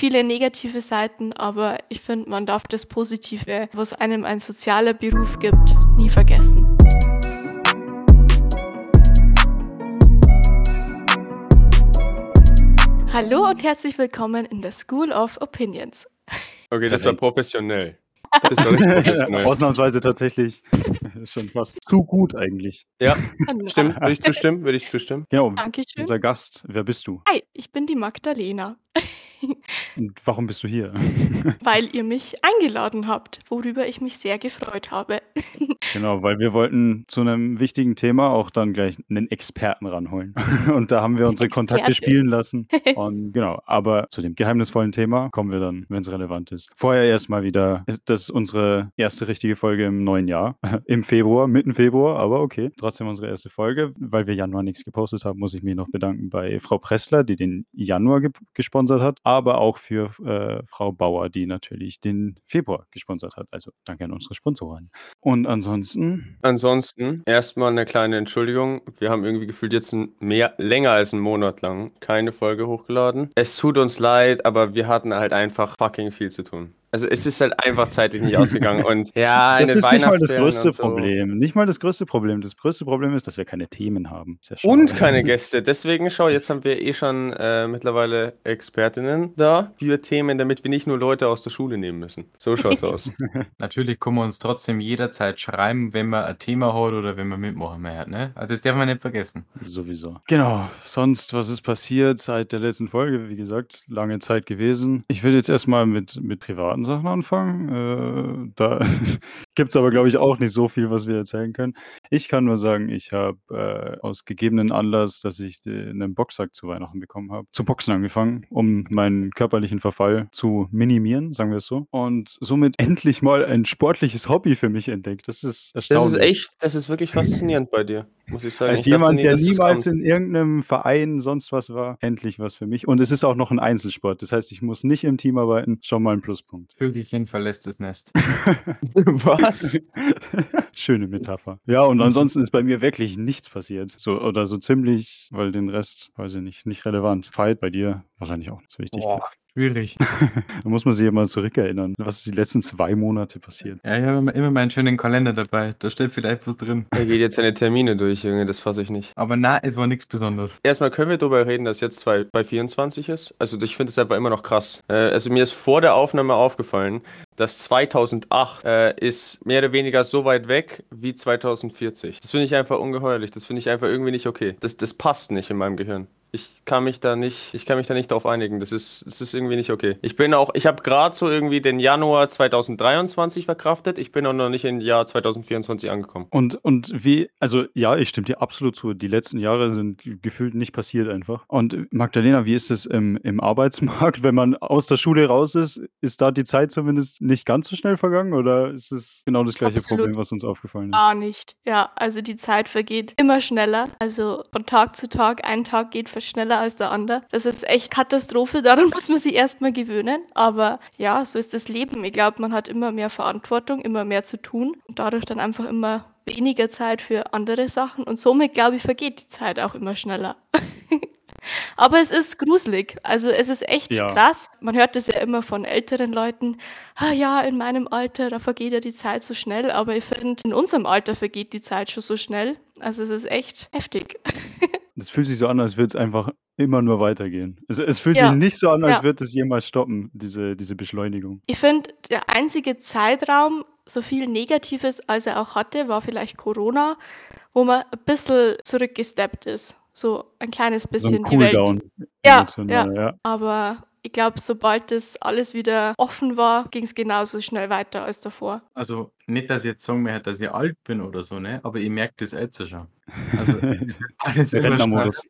viele negative Seiten, aber ich finde, man darf das Positive, was einem ein sozialer Beruf gibt, nie vergessen. Hallo und herzlich willkommen in der School of Opinions. Okay, das war professionell. Das war richtig professionell. Ausnahmsweise tatsächlich schon fast zu gut eigentlich. Ja, stimmt. Würde ich zustimmen? Würde ich zustimmen? Genau, Dankeschön. unser Gast, wer bist du? Hi, ich bin die Magdalena, Und warum bist du hier? weil ihr mich eingeladen habt, worüber ich mich sehr gefreut habe. Genau, weil wir wollten zu einem wichtigen Thema auch dann gleich einen Experten ranholen. Und da haben wir unsere Kontakte Experte. spielen lassen. Und genau, aber zu dem geheimnisvollen Thema kommen wir dann, wenn es relevant ist. Vorher erstmal wieder, das ist unsere erste richtige Folge im neuen Jahr. Im Februar, mitten Februar, aber okay. Trotzdem unsere erste Folge. Weil wir Januar nichts gepostet haben, muss ich mich noch bedanken bei Frau Pressler, die den Januar ge gesponsert hat, aber auch für äh, Frau Bauer, die natürlich den Februar gesponsert hat. Also danke an unsere Sponsoren. Und ansonsten, Ansonsten erstmal eine kleine Entschuldigung. Wir haben irgendwie gefühlt jetzt mehr, länger als einen Monat lang keine Folge hochgeladen. Es tut uns leid, aber wir hatten halt einfach fucking viel zu tun. Also es ist halt einfach zeitlich nicht ausgegangen und ja, das ist nicht mal das größte so. Problem. Nicht mal das größte Problem. Das größte Problem ist, dass wir keine Themen haben. Ja. Und keine Gäste. Deswegen, schau, jetzt haben wir eh schon äh, mittlerweile Expertinnen da für Themen, damit wir nicht nur Leute aus der Schule nehmen müssen. So schaut's aus. Natürlich können wir uns trotzdem jederzeit schreiben, wenn man ein Thema hat oder wenn man mitmachen mehr hat, ne? Also das darf man nicht vergessen. Sowieso. Genau. Sonst, was ist passiert seit der letzten Folge? Wie gesagt, lange Zeit gewesen. Ich will jetzt erstmal mit, mit privaten Sachen anfangen. Äh, da gibt es aber, glaube ich, auch nicht so viel, was wir erzählen können. Ich kann nur sagen, ich habe äh, aus gegebenen Anlass, dass ich einen Boxsack zu Weihnachten bekommen habe, zu boxen angefangen, um meinen körperlichen Verfall zu minimieren, sagen wir es so. Und somit endlich mal ein sportliches Hobby für mich entdeckt. Das ist Das erstaunlich. ist echt, das ist wirklich faszinierend bei dir, muss ich sagen. Als Ich jemand, nie, der das niemals in irgendeinem Verein sonst was war, endlich was für mich. Und es ist auch noch ein Einzelsport. Das heißt, ich muss nicht im Team arbeiten. Schon mal ein Pluspunkt. Vögelchen verlässt das Nest. Was? Schöne Metapher. Ja, und ansonsten ist bei mir wirklich nichts passiert. So, oder so ziemlich, weil den Rest, weiß ich nicht, nicht relevant. Fight bei dir wahrscheinlich auch nicht so wichtig. Boah, schwierig. Da muss man sich ja mal zurückerinnern. Was ist die letzten zwei Monate passiert? Ja, ich habe immer- immer meinen schönen Kalender dabei. Da steht vielleicht was drin. Er geht jetzt seine Termine durch, Junge, das fasse ich nicht. Aber na, es war nichts Besonderes. Erstmal können wir darüber reden, dass jetzt zwei, bei 24 ist. Also ich finde es einfach immer noch krass. Äh, also mir ist vor der Aufnahme aufgefallen, dass 2008 äh, ist mehr oder weniger so weit weg wie 2040. Das finde ich einfach ungeheuerlich. Das finde ich einfach irgendwie nicht okay. Das, das passt nicht in meinem Gehirn. Ich kann mich da nicht, ich kann mich da nicht drauf einigen. Das ist, das ist irgendwie nicht okay. Ich bin auch, ich habe gerade so irgendwie den Januar 2023 verkraftet. Ich bin auch noch nicht im Jahr 2024 angekommen. Und, und wie, also ja, ich stimme dir absolut zu. Die letzten Jahre sind ge- gefühlt nicht passiert einfach. Und äh, Magdalena, wie ist es im, im Arbeitsmarkt? Wenn man aus der Schule raus ist, ist da die Zeit zumindest nicht ganz so schnell vergangen oder ist es genau das gleiche Absolut. Problem, was uns aufgefallen ist? Gar nicht. Ja, also die Zeit vergeht immer schneller. Also von Tag zu Tag, ein Tag geht schneller als der andere. Das ist echt Katastrophe, daran muss man sich erstmal gewöhnen. Aber ja, so ist das Leben. Ich glaube, man hat immer mehr Verantwortung, immer mehr zu tun und dadurch dann einfach immer weniger Zeit für andere Sachen und somit, glaube ich, vergeht die Zeit auch immer schneller. Aber es ist gruselig. Also es ist echt Ja. krass. Man hört das ja immer von älteren Leuten. Ah ja, in meinem Alter, da vergeht ja die Zeit so schnell. Aber ich finde, in unserem Alter vergeht die Zeit schon so schnell. Also es ist echt heftig. Es fühlt sich so an, als würde es einfach immer nur weitergehen. Es, es fühlt Ja, sich nicht so an, als ja. wird es jemals stoppen, diese, diese Beschleunigung. Ich finde, der einzige Zeitraum, so viel Negatives, als er auch hatte, war vielleicht Corona, wo man ein bisschen zurückgesteppt ist. So ein kleines So ein bisschen die Welt. Ja, emotional, ja. Aber ich glaube, sobald das alles wieder offen war, ging es genauso schnell weiter als davor. Also nicht, dass ich jetzt sagen möchte, dass ich alt bin oder so, ne? Aber ich merke das jetzt schon. Also alles Der. Rentnermodus.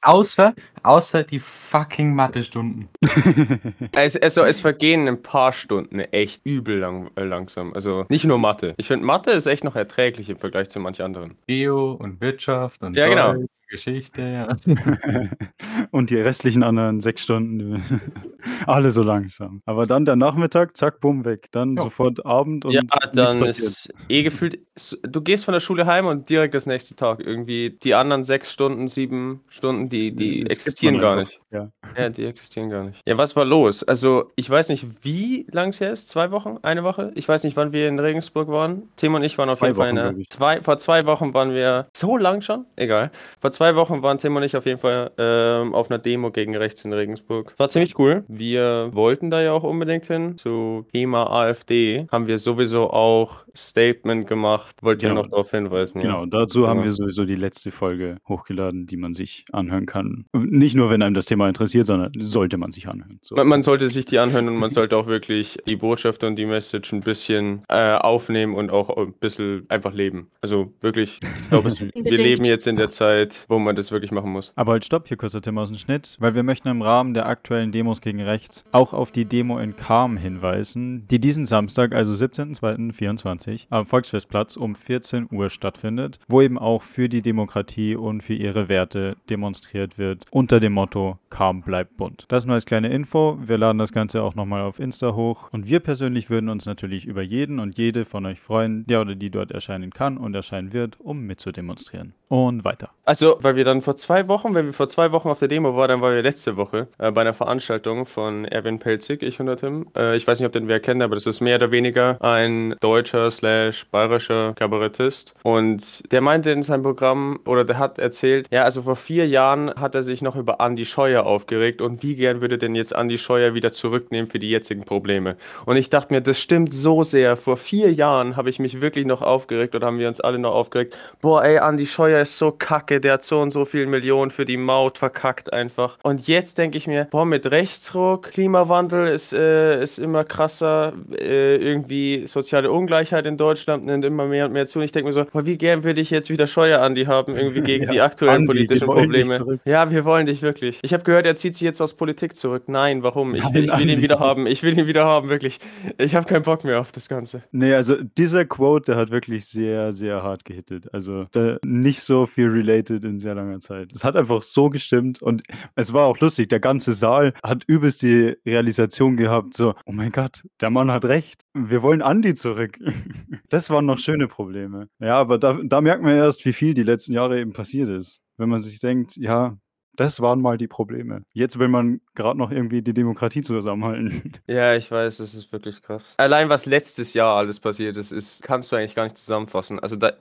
Außer, außer die fucking Mathestunden. Es, also, es vergehen ein paar Stunden echt übel lang, äh, langsam. Also nicht nur Mathe. Ich finde, Mathe ist echt noch erträglich im Vergleich zu manch anderen. Bio und Wirtschaft und Ja, genau. Geschichte, ja. Und die restlichen anderen 6 Stunden, alle so langsam. Aber dann der Nachmittag, zack, bumm, weg. Dann Ja. sofort Abend und Ja, dann ist eh gefühlt du gehst von der Schule heim und direkt das nächste Tag irgendwie die anderen 6 Stunden, 7 Stunden, die die Das existieren gar einfach, nicht. ja. Ja, die existieren gar nicht. Ja, was war los? Also, ich weiß nicht, wie lang es her ist. 2 Wochen? Eine Woche? Ich weiß nicht, wann wir in Regensburg waren. Tim und ich waren auf 2 jeden Fall Wochen, in der glaube ich. zwei vor 2 Wochen waren wir so lang schon? Egal. Vor 2 Wochen waren Tim und ich auf jeden Fall, ähm, auf 'ner Demo gegen rechts in Regensburg. War ziemlich cool. Wir wollten da ja auch unbedingt hin. Zu Thema AfD haben wir sowieso auch Statement gemacht. Wollt ihr Genau. noch darauf hinweisen, ja? Genau, dazu haben Genau. wir sowieso die letzte Folge hochgeladen, die man sich anhören kann. Nicht nur, wenn einem das Thema interessiert, sondern sollte man sich anhören. So. Man man sollte sich die anhören und man sollte auch wirklich die Botschaft und die Message 'n bisschen, äh, aufnehmen und auch 'n bisschen einfach leben. Also, wirklich, ich glaube, wir leben jetzt in der Zeit, wo man das wirklich machen muss. Aber halt stopp, hier der Tim aus dem Schnitt, weil wir möchten im Rahmen der aktuellen Demos gegen rechts auch auf die Demo in Cham hinweisen, die diesen Samstag, also 17.02.24, am Volksfestplatz um 14 Uhr stattfindet, wo eben auch für die Demokratie und für ihre Werte demonstriert wird, unter dem Motto Cham bleibt bunt. Das nur als kleine Info, wir laden das Ganze auch nochmal auf Insta hoch und wir persönlich würden uns natürlich über jeden und jede von euch freuen, der oder die dort erscheinen kann und erscheinen wird, um mitzudemonstrieren. Und weiter. Also, weil wir dann vor 2 Wochen wenn wir vor 2 Wochen auf der Demo waren, dann waren wir letzte Woche, äh, bei 'ner Veranstaltung von Erwin Pelzig, ich und der Tim. Äh, ich weiß nicht, ob den wer kennt, aber das ist mehr oder weniger ein deutscher slash bayerischer Kabarettist. Und der meinte in seinem Programm oder der hat erzählt, ja, also vor 4 Jahren hat er sich noch über Andi Scheuer aufgeregt und wie gern würde denn jetzt Andi Scheuer wieder zurücknehmen für die jetzigen Probleme. Und ich dachte mir, das stimmt so sehr. Vor 4 Jahren habe ich mich wirklich noch aufgeregt oder haben wir uns alle noch aufgeregt: „Boah, ey, Andi Scheuer ist so kacke, der hat so und so viel Millionen für die Maut verkackt einfach.“ Und jetzt denke ich mir: „Boah, mit Rechtsruck, Klimawandel ist, äh ist immer krasser, äh, irgendwie soziale Ungleichheit in Deutschland nimmt immer mehr und mehr zu.“ Und ich denke mir so: „Boah, wie gern würde ich jetzt wieder Scheuer Andi haben, irgendwie gegen Ja, die aktuellen Andi, politischen Probleme.“ zurück. Ja, wir wollen dich wirklich. Ich habe gehört, er zieht sich jetzt aus Politik zurück. Nein, warum? Ich will ich will ihn wieder haben. Ich will ihn wieder haben, wirklich. Ich habe keinen Bock mehr auf das Ganze. Ne, also dieser Quote, der hat wirklich sehr, sehr hart gehittet. Also, nicht so viel related in sehr langer Zeit. Es hat einfach so gestimmt und es war auch lustig. Der ganze Saal hat übelst die Realisation gehabt, so: „Oh mein Gott, der Mann hat recht. Wir wollen Andi zurück.“ Das waren noch schöne Probleme. Ja, aber da da merkt man erst, wie viel die letzten Jahre eben passiert ist. Wenn man sich denkt: „Ja, das waren mal die Probleme.“ Jetzt will man grad noch irgendwie die Demokratie zusammenhalten. Ja, ich weiß, das ist wirklich krass. Allein was letztes Jahr alles passiert ist, ist kannst du eigentlich gar nicht zusammenfassen. Also, da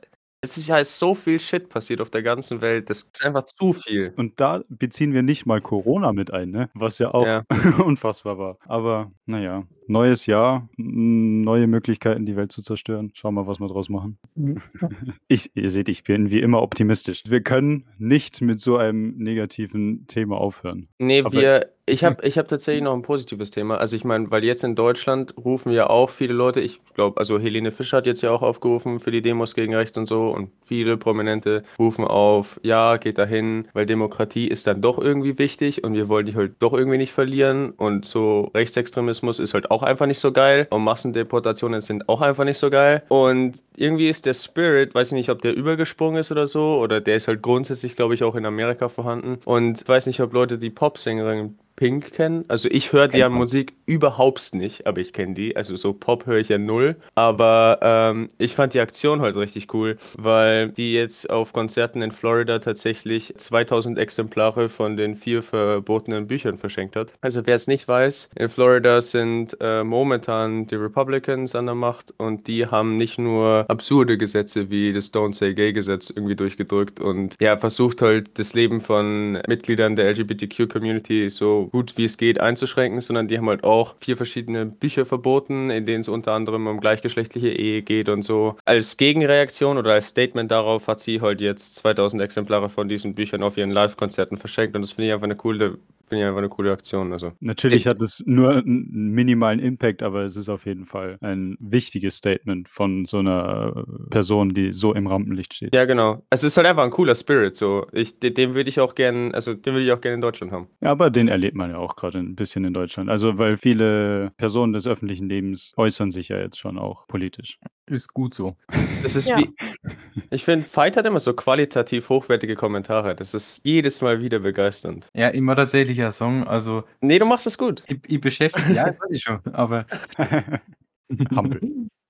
Jahr ist so viel Shit passiert auf der ganzen Welt. Das ist einfach zu viel. Und da beziehen wir nicht mal Corona mit ein, ne? Was ja auch Ja. unfassbar war. Aber na ja, neues Jahr, neue Möglichkeiten, die Welt zu zerstören. Schauen wir, was wir draus machen. Ich ihr seht, ich bin wie immer optimistisch. Wir können nicht mit so einem negativen Thema aufhören. Ne, Aber wir ich habe ich habe tatsächlich noch 'n positives Thema. Also, ich meine, weil jetzt in Deutschland rufen ja auch viele Leute ich glaube, also Helene Fischer hat jetzt ja auch aufgerufen für die Demos gegen rechts und so und viele Prominente rufen auf: „Ja, geht dahin, weil Demokratie ist dann doch irgendwie wichtig und wir wollen die halt doch irgendwie nicht verlieren.“ Und so Rechtsextremismus ist halt auch einfach nicht so geil und Massendeportationen sind auch einfach nicht so geil. Und irgendwie ist der Spirit weiß ich nicht, ob der übergesprungen ist oder so oder der ist halt grundsätzlich, glaube ich, auch in Amerika vorhanden. Und ich weiß nicht, ob Leute die Popsängerin Pink kennen. Also, ich höre deren Musik überhaupt nicht, aber ich kenne die. Also, so Pop höre ich ja null. Aber, ähm, ich fand die Aktion halt richtig cool, weil die jetzt auf Konzerten in Florida tatsächlich 2.000 Exemplare von den 4 verbotenen Büchern verschenkt hat. Also, wer es nicht weiß, in Florida sind, äh, momentan die Republicans an der Macht und die haben nicht nur absurde Gesetze wie das Don't Say Gay Gesetz irgendwie durchgedrückt und, ja, versucht halt das Leben von Mitgliedern der LGBTQ-Community so gut wie es geht einzuschränken, sondern die haben halt auch 4 verschiedene Bücher verboten, in denen es unter anderem um gleichgeschlechtliche Ehe geht und so. Als Gegenreaktion oder als Statement darauf hat sie halt jetzt 2.000 Exemplare von diesen Büchern auf ihren Livekonzerten verschenkt und das finde ich einfach 'ne coole finde ich einfach 'ne coole Aktion, also. Natürlich Ich hat es nur 'n 'n minimalen Impact, aber es ist auf jeden Fall ein wichtiges Statement von so 'ner Person, die so im Rampenlicht steht. Ja, genau. Es ist halt einfach 'n cooler Spirit so. Ich de den würde ich auch gern also, den würde ich auch gerne in Deutschland haben. Ja, aber den erlebt man ja auch grade 'n bisschen in Deutschland. Also, weil viele Personen des öffentlichen Lebens äußern sich ja jetzt schon auch politisch. Ist gut so. Das ist Ja. wie. Ich finde, Fight hat immer so qualitativ hochwertige Kommentare. Das ist jedes Mal wieder begeisternd. Ja, immer tatsächlich ein Song. Also, Nee, du machst es gut. ich, ich beschäftige, ja, das weiß ich schon, aber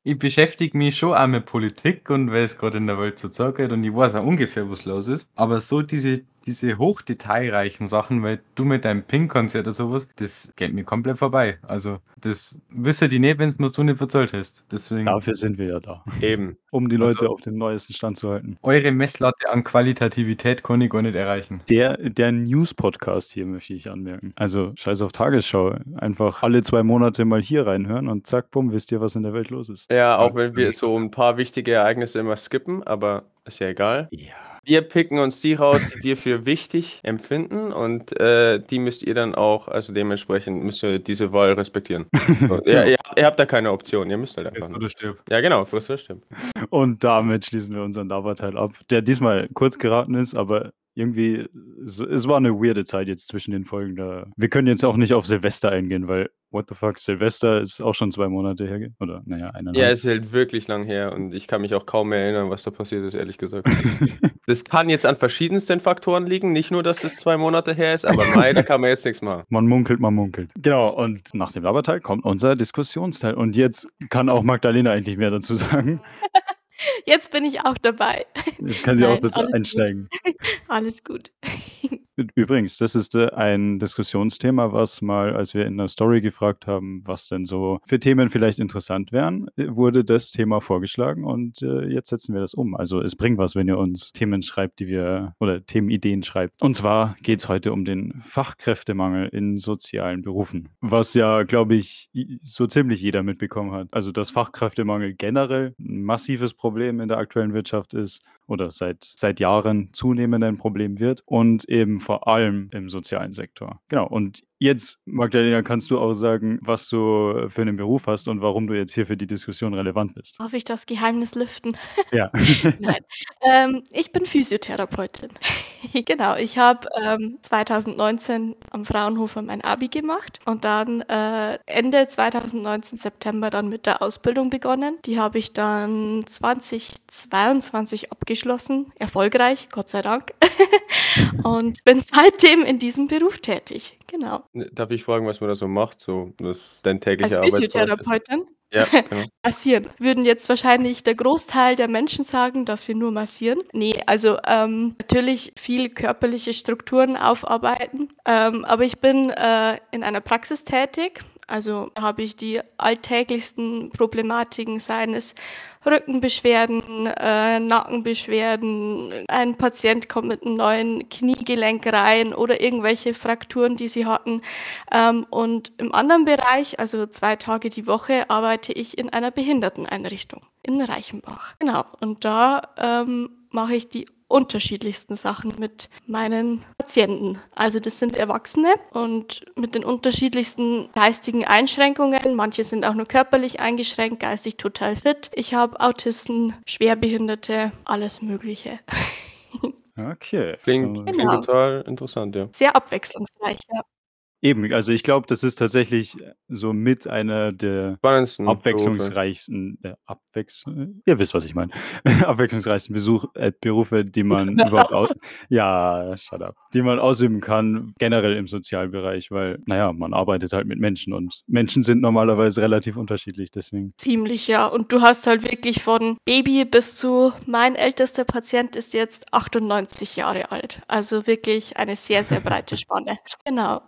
ich beschäftige mich schon auch mit Politik und weil es gerade in der Welt so zackert und ich weiß auch ungefähr, was los ist. Aber so diese, diese hochdetailreichen Sachen, weil du mit deinem Pink-Konzert oder sowas, das geht mir komplett vorbei. Also, das wissen die nicht, wenn es du nicht verzahlt hast. Deswegen, Dafür sind wir ja da, Eben. um die Also- Leute auf dem neuesten Stand zu halten. eure Messlatte an Qualitativität kann ich gar nicht erreichen. Der, der News-Podcast hier möchte ich anmerken. Also scheiß auf Tagesschau. Einfach alle zwei Monate mal hier reinhören und zack, bumm, wisst ihr, was in der Welt los ist. Ja, auch wenn wir so ein paar wichtige Ereignisse immer skippen, aber ist ja egal. Ja. Wir picken uns die raus, die wir für wichtig empfinden und äh, die müsst ihr dann auch, also dementsprechend müsst ihr diese Wahl respektieren. So, ja, ihr, ihr habt da keine Option, ihr müsst halt einfach. Friss oder stirb. Ja, genau, friss oder stimmt. Und damit schließen wir unseren Laberteil ab, der diesmal kurz geraten ist, aber irgendwie, es, es war eine weirde Zeit jetzt zwischen den Folgen. Da. Wir können jetzt auch nicht auf Silvester eingehen, weil, what the fuck, Silvester ist auch schon zwei Monate her. Oder, naja, eineinhalb. Ja, es ist halt wirklich lang her und ich kann mich auch kaum mehr erinnern, was da passiert ist, ehrlich gesagt. Das kann jetzt an verschiedensten Faktoren liegen, nicht nur, dass es zwei Monate her ist, aber Mai, da kann man jetzt nichts machen. Man munkelt, man munkelt. Genau, und nach dem Laberteil kommt unser Diskussionsteil. Und jetzt kann auch Magdalena eigentlich mehr dazu sagen. Jetzt bin ich auch dabei. Jetzt kann sie auch Nein, dazu alles gut. einsteigen. Alles gut. Übrigens, das ist äh, ein Diskussionsthema, was mal, als wir in der Story gefragt haben, was denn so für Themen vielleicht interessant wären, äh, wurde das Thema vorgeschlagen und äh, jetzt setzen wir das um. Also es bringt was, wenn ihr uns Themen schreibt, die wir oder Themenideen schreibt. Und zwar geht es heute um den Fachkräftemangel in sozialen Berufen, was ja, glaube ich, so ziemlich jeder mitbekommen hat. Also dass Fachkräftemangel generell ein massives Problem in der aktuellen Wirtschaft ist oder seit, seit Jahren zunehmend ein Problem wird und eben vor allem im sozialen Sektor. Genau. Und jetzt, Magdalena, kannst du auch sagen, was du für einen Beruf hast und warum du jetzt hier für die Diskussion relevant bist. Darf ich das Geheimnis lüften? Ja. Nein. Ähm, ich bin Physiotherapeutin. genau, ich habe ähm, 2019 am Fraunhofer mein Abi gemacht und dann äh, Ende 2019, September, dann mit der Ausbildung begonnen. Die habe ich dann 2022 abgeschlossen, erfolgreich, Gott sei Dank. und bin seitdem in diesem Beruf tätig. Genau. Darf ich fragen, was man da so macht? So, das dein täglicher Als? Physiotherapeutin Ja, genau. massieren. Würden jetzt wahrscheinlich der Großteil der Menschen sagen, dass wir nur massieren. Nee, also ähm, natürlich viel körperliche Strukturen aufarbeiten. Ähm, aber ich bin äh, in einer Praxis tätig. Also habe ich die alltäglichsten Problematiken, seien es Rückenbeschwerden, äh, Nackenbeschwerden, ein Patient kommt mit einem neuen Kniegelenk rein oder irgendwelche Frakturen, die sie hatten. Ähm, und im anderen Bereich, also zwei Tage die Woche, arbeite ich in einer Behinderteneinrichtung in Reichenbach. Genau, und da ähm, mache ich die unterschiedlichsten Sachen mit meinen Patienten. Also das sind Erwachsene und mit den unterschiedlichsten geistigen Einschränkungen. Manche sind auch nur körperlich eingeschränkt, geistig total fit. Ich habe Autisten, Schwerbehinderte, alles Mögliche. Okay. Klingt, Genau. total interessant, ja. Sehr abwechslungsreich, ja. Eben, also ich glaube, das ist tatsächlich so mit einer der Spannendsten abwechslungsreichsten, äh, abwechsl ihr wisst, was ich meine, abwechslungsreichsten Besuch, äh, Berufe, die man überhaupt aus, ja, shut up, die man ausüben kann, generell im Sozialbereich, weil, naja, man arbeitet halt mit Menschen und Menschen sind normalerweise relativ unterschiedlich, deswegen. Ziemlich, ja. Und du hast halt wirklich von Baby bis zu mein ältester Patient ist jetzt 98 Jahre alt. Also wirklich eine sehr, sehr breite Spanne. Genau.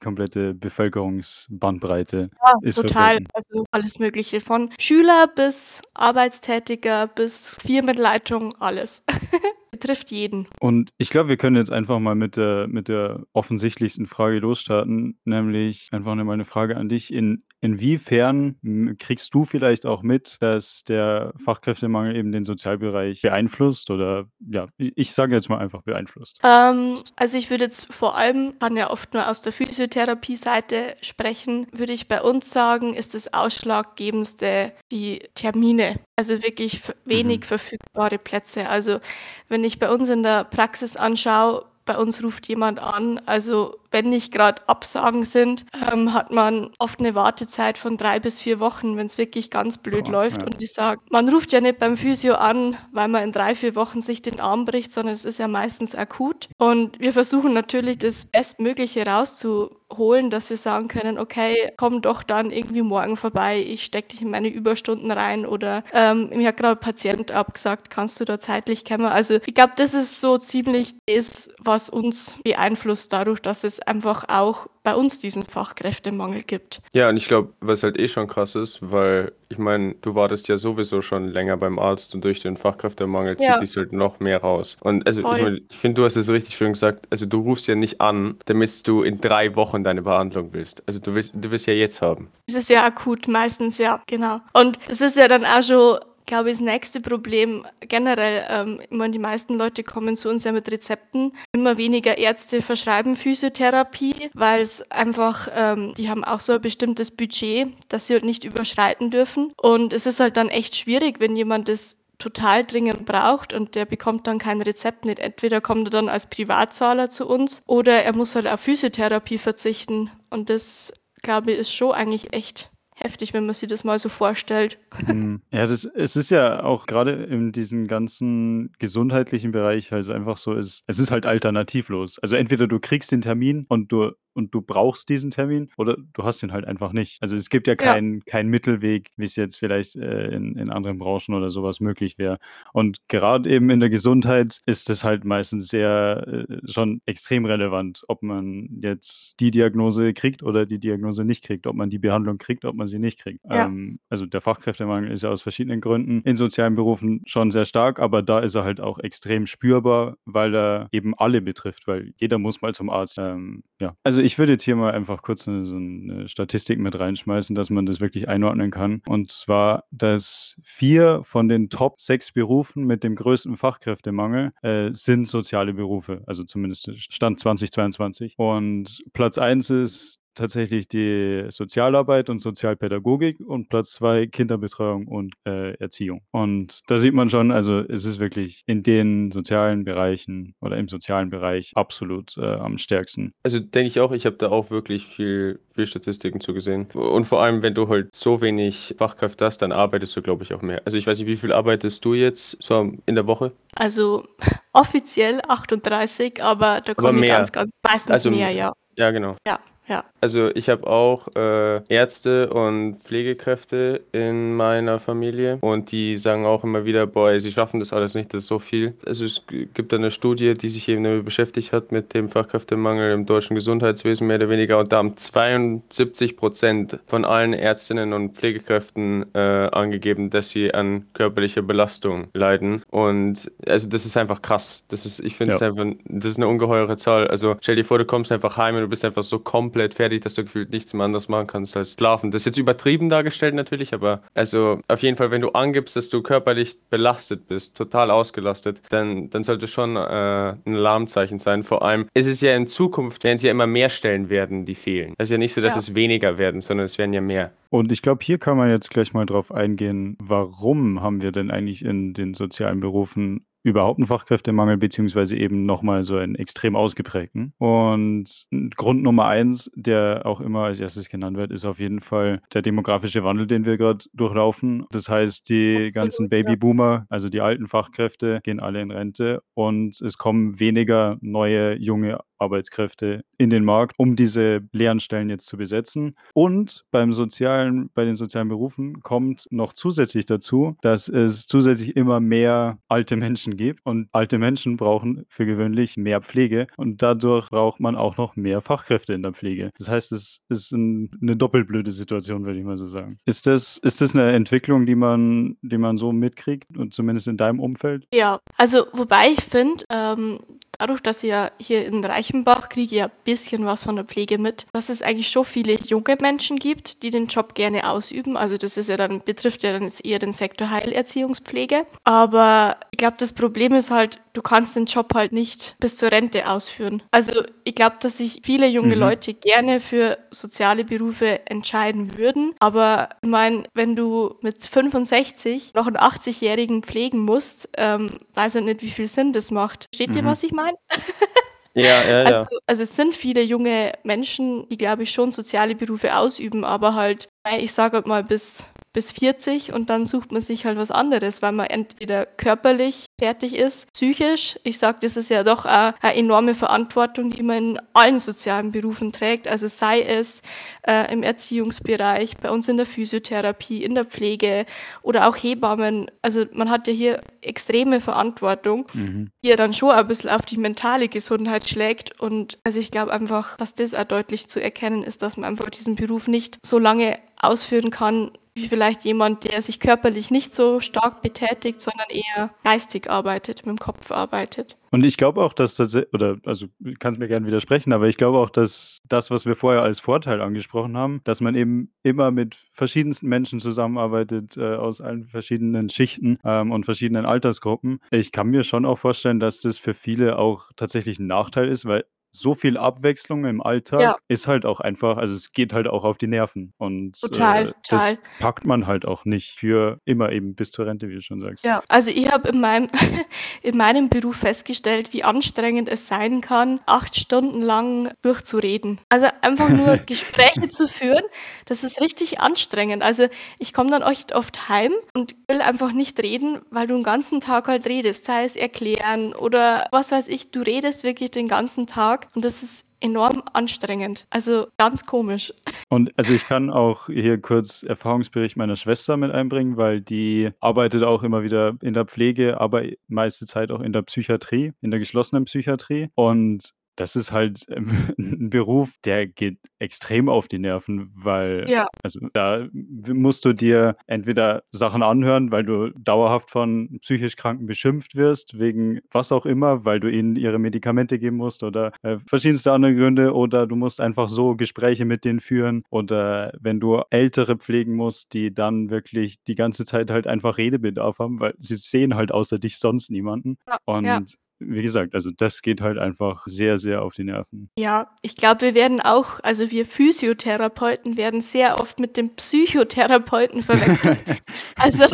Komplette Bevölkerungsbandbreite Ja, ist total. vertreten. Also alles Mögliche. Von Schüler bis Arbeitstätiger bis Firmenleitung, alles. Betrifft jeden. Und ich glaube, wir können jetzt einfach mal mit der, mit der offensichtlichsten Frage losstarten, nämlich einfach mal eine Frage an dich. In, inwiefern m, kriegst du vielleicht auch mit, dass der Fachkräftemangel eben den Sozialbereich beeinflusst oder ja, ich, sage jetzt mal einfach beeinflusst. Ähm, also ich würde jetzt vor allem, kann ja oft nur aus der Physiotherapie-Seite sprechen, würde ich bei uns sagen, ist das Ausschlaggebendste die Termine. Also wirklich wenig verfügbare Plätze. Also wenn ich bei uns in der Praxis anschaue, bei uns ruft jemand an, also wenn nicht gerade Absagen sind, ähm, hat man oft eine Wartezeit von drei bis vier Wochen, wenn es wirklich ganz blöd Boah, läuft. ja. Und ich sage, man ruft ja nicht beim Physio an, weil man in drei, vier Wochen sich den Arm bricht, sondern es ist ja meistens akut. Und wir versuchen natürlich das Bestmögliche rauszuholen, dass wir sagen können, okay, komm doch dann irgendwie morgen vorbei, ich stecke dich in meine Überstunden rein oder ähm, mir hat gerade ein Patient abgesagt, kannst du da zeitlich kommen? Also ich glaube, das ist so ziemlich das, was uns beeinflusst dadurch, dass es einfach auch bei uns diesen Fachkräftemangel gibt. Ja, und ich glaube, was halt eh schon krass ist, weil ich meine, du wartest ja sowieso schon länger beim Arzt und durch den Fachkräftemangel zieht Ja. sich halt noch mehr raus. Und also, ich, Voll. mein, ich finde, du hast es richtig schön gesagt. Also, du rufst ja nicht an, damit du in drei Wochen deine Behandlung willst. Also, du willst, du willst ja jetzt haben. Es ist ja akut meistens, ja, genau. Und es ist ja dann auch schon, glaube ich, das nächste Problem generell. Ähm, ich meine, die meisten Leute kommen zu uns ja mit Rezepten. Immer weniger Ärzte verschreiben Physiotherapie, weil es einfach, ähm, die haben auch so ein bestimmtes Budget, das sie halt nicht überschreiten dürfen. Und es ist halt dann echt schwierig, wenn jemand das total dringend braucht und der bekommt dann kein Rezept nicht. Entweder kommt er dann als Privatzahler zu uns oder er muss halt auf Physiotherapie verzichten. Und das, glaube ich, ist schon eigentlich echt heftig, wenn man sich das mal so vorstellt. Hm. Ja, das, es ist ja auch gerade in diesem ganzen gesundheitlichen Bereich halt einfach so, es, es ist halt alternativlos. Also entweder du kriegst den Termin und du und du brauchst diesen Termin oder du hast ihn halt einfach nicht. Also es gibt ja Ja. keinen keinen Mittelweg, wie es jetzt vielleicht äh, in, in anderen Branchen oder sowas möglich wäre. Und gerade eben in der Gesundheit ist es halt meistens sehr äh, schon extrem relevant, ob man jetzt die Diagnose kriegt oder die Diagnose nicht kriegt, ob man die Behandlung kriegt, ob man sie nicht kriegt. Ja. Ähm, also der Fachkräftemangel ist ja aus verschiedenen Gründen in sozialen Berufen schon sehr stark, aber da ist er halt auch extrem spürbar, weil er eben alle betrifft, weil jeder muss mal zum Arzt. Ähm, ja. Also ich würde jetzt hier mal einfach kurz eine, so eine Statistik mit reinschmeißen, dass man das wirklich einordnen kann. Und zwar, dass vier von den Top sechs Berufen mit dem größten Fachkräftemangel äh, sind soziale Berufe, also zumindest Stand 2022. Und Platz eins ist tatsächlich die Sozialarbeit und Sozialpädagogik und Platz zwei Kinderbetreuung und äh, Erziehung. Und da sieht man schon, also es ist wirklich in den sozialen Bereichen oder im sozialen Bereich absolut äh, am stärksten. Also, denke ich auch, ich habe da auch wirklich viel, viel Statistiken zugesehen. Und vor allem, wenn du halt so wenig Fachkräfte hast, dann arbeitest du, glaube ich, auch mehr. Also, ich weiß nicht, wie viel arbeitest du jetzt so in der Woche? Also offiziell 38, aber da kommen ganz, ganz meistens Also mehr, ja. Ja, genau. Ja, ja. Also ich habe auch äh, Ärzte und Pflegekräfte in meiner Familie und die sagen auch immer wieder, boah, sie schaffen das alles nicht, das ist so viel. Also es gibt eine Studie, die sich eben damit beschäftigt hat mit dem Fachkräftemangel im deutschen Gesundheitswesen mehr oder weniger und da haben 72 Prozent von allen Ärztinnen und Pflegekräften äh, angegeben, dass sie an körperlicher Belastung leiden und also das ist einfach krass. Das ist, ich finde es Ja. einfach, das ist eine ungeheure Zahl. Also stell dir vor, du kommst einfach heim und du bist einfach so komplett fertig, dass du gefühlt nichts mehr anderes machen kannst als schlafen. Das ist jetzt übertrieben dargestellt natürlich, aber also auf jeden Fall, wenn du angibst, dass du körperlich belastet bist, total ausgelastet, dann, dann sollte schon äh, ein Alarmzeichen sein. Vor allem ist es ja in Zukunft, werden es ja immer mehr Stellen werden, die fehlen. Es ist ja nicht so, dass Ja. es weniger werden, sondern es werden ja mehr. Und ich glaube, hier kann man jetzt gleich mal drauf eingehen, warum haben wir denn eigentlich in den sozialen Berufen überhaupt einen Fachkräftemangel, beziehungsweise eben nochmal so einen extrem ausgeprägten. Und Grund Nummer eins, der auch immer als erstes genannt wird, ist auf jeden Fall der demografische Wandel, den wir gerade durchlaufen. Das heißt, die ganzen. Babyboomer, also die alten Fachkräfte, gehen alle in Rente und es kommen weniger neue, junge Arbeitskräfte in den Markt, um diese leeren Stellen jetzt zu besetzen. Und beim sozialen, bei den sozialen Berufen kommt noch zusätzlich dazu, dass es zusätzlich immer mehr alte Menschen gibt. Und alte Menschen brauchen für gewöhnlich mehr Pflege. Und dadurch braucht man auch noch mehr Fachkräfte in der Pflege. Das heißt, es ist ein, eine doppelblöde Situation, würde ich mal so sagen. Ist das, ist das eine Entwicklung, die man, die man so mitkriegt und zumindest in deinem Umfeld? Ja, also wobei ich finde, ähm, dadurch, dass ja hier in Reichenbach kriege ich ja ein bisschen was von der Pflege mit, dass es eigentlich schon viele junge Menschen gibt, die den Job gerne ausüben. Also das ist ja dann, betrifft ja dann jetzt eher den Sektor Heilerziehungspflege. Aber ich glaube, das Problem ist halt, du kannst den Job halt nicht bis zur Rente ausführen. Also ich glaube, dass sich viele junge Mhm. Leute gerne für soziale Berufe entscheiden würden. Aber ich meine, wenn du mit 65 noch einen 80-Jährigen pflegen musst, ähm, weiß ich nicht, wie viel Sinn das macht. Steht dir, Mhm. was ich meine? Ja, ja, Also also es sind viele junge Menschen, die, glaube ich, schon soziale Berufe ausüben, aber halt, ich sage halt mal bis bis 40 und dann sucht man sich halt was anderes, weil man entweder körperlich fertig ist, psychisch. Ich sage, das ist ja doch auch eine enorme Verantwortung, die man in allen sozialen Berufen trägt. Also sei es äh, im Erziehungsbereich, bei uns in der Physiotherapie, in der Pflege oder auch Hebammen. Also man hat ja hier extreme Verantwortung, Mhm. die ja dann schon ein bisschen auf die mentale Gesundheit schlägt. Und also ich glaube einfach, dass das auch deutlich zu erkennen ist, dass man einfach diesen Beruf nicht so lange ausführen kann, wie vielleicht jemand, der sich körperlich nicht so stark betätigt, sondern eher geistig arbeitet, mit dem Kopf arbeitet. Und ich glaube auch, dass das, oder also kannst mir gerne widersprechen, aber ich glaube auch, dass das, was wir vorher als Vorteil angesprochen haben, dass man eben immer mit verschiedensten Menschen zusammenarbeitet, äh, aus allen verschiedenen Schichten ähm, und verschiedenen Altersgruppen. Ich kann mir schon auch vorstellen, dass das für viele auch tatsächlich ein Nachteil ist, weil so viel Abwechslung im Alltag Ja. ist halt auch einfach, also es geht halt auch auf die Nerven. Und Total, äh, das total. packt man halt auch nicht für immer eben bis zur Rente, wie du schon sagst. Ja, also ich habe in meinem, in meinem Beruf festgestellt, wie anstrengend es sein kann, acht Stunden lang durchzureden. Also einfach nur Gespräche zu führen, das ist richtig anstrengend. Also ich komme dann echt oft heim und will einfach nicht reden, weil du den ganzen Tag halt redest, sei es erklären oder was weiß ich, du redest wirklich den ganzen Tag und das ist enorm anstrengend. Also ganz komisch. Und also ich kann auch hier kurz Erfahrungsbericht meiner Schwester mit einbringen, weil die arbeitet auch immer wieder in der Pflege, aber meiste Zeit auch in der Psychiatrie, in der geschlossenen Psychiatrie. Und das ist halt ähm, ein Beruf, der geht extrem auf die Nerven, weil Ja. also da musst du dir entweder Sachen anhören, weil du dauerhaft von psychisch Kranken beschimpft wirst, wegen was auch immer, weil du ihnen ihre Medikamente geben musst oder äh, verschiedenste andere Gründe, oder du musst einfach so Gespräche mit denen führen oder wenn du Ältere pflegen musst, die dann wirklich die ganze Zeit halt einfach Redebedarf haben, weil sie sehen halt außer dich sonst niemanden. Ja, Und ja. Wie gesagt, also das geht halt einfach sehr, sehr auf die Nerven. Ja, ich glaube, wir werden auch, also wir Physiotherapeuten werden sehr oft mit dem Psychotherapeuten verwechselt. Also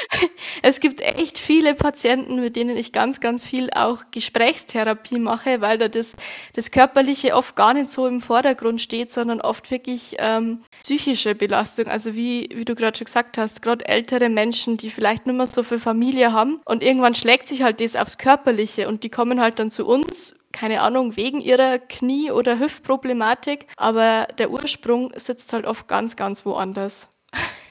es gibt echt viele Patienten, mit denen ich ganz, ganz viel auch Gesprächstherapie mache, weil da das, das Körperliche oft gar nicht so im Vordergrund steht, sondern oft wirklich ähm, psychische Belastung. Also wie, wie du gerade schon gesagt hast, gerade ältere Menschen, die vielleicht nicht mehr so viel Familie haben und irgendwann schlägt sich halt das aufs Körperliche und die kommen halt dann zu uns keine Ahnung, wegen ihrer Knie- oder Hüftproblematik, aber der Ursprung sitzt halt oft ganz, ganz woanders.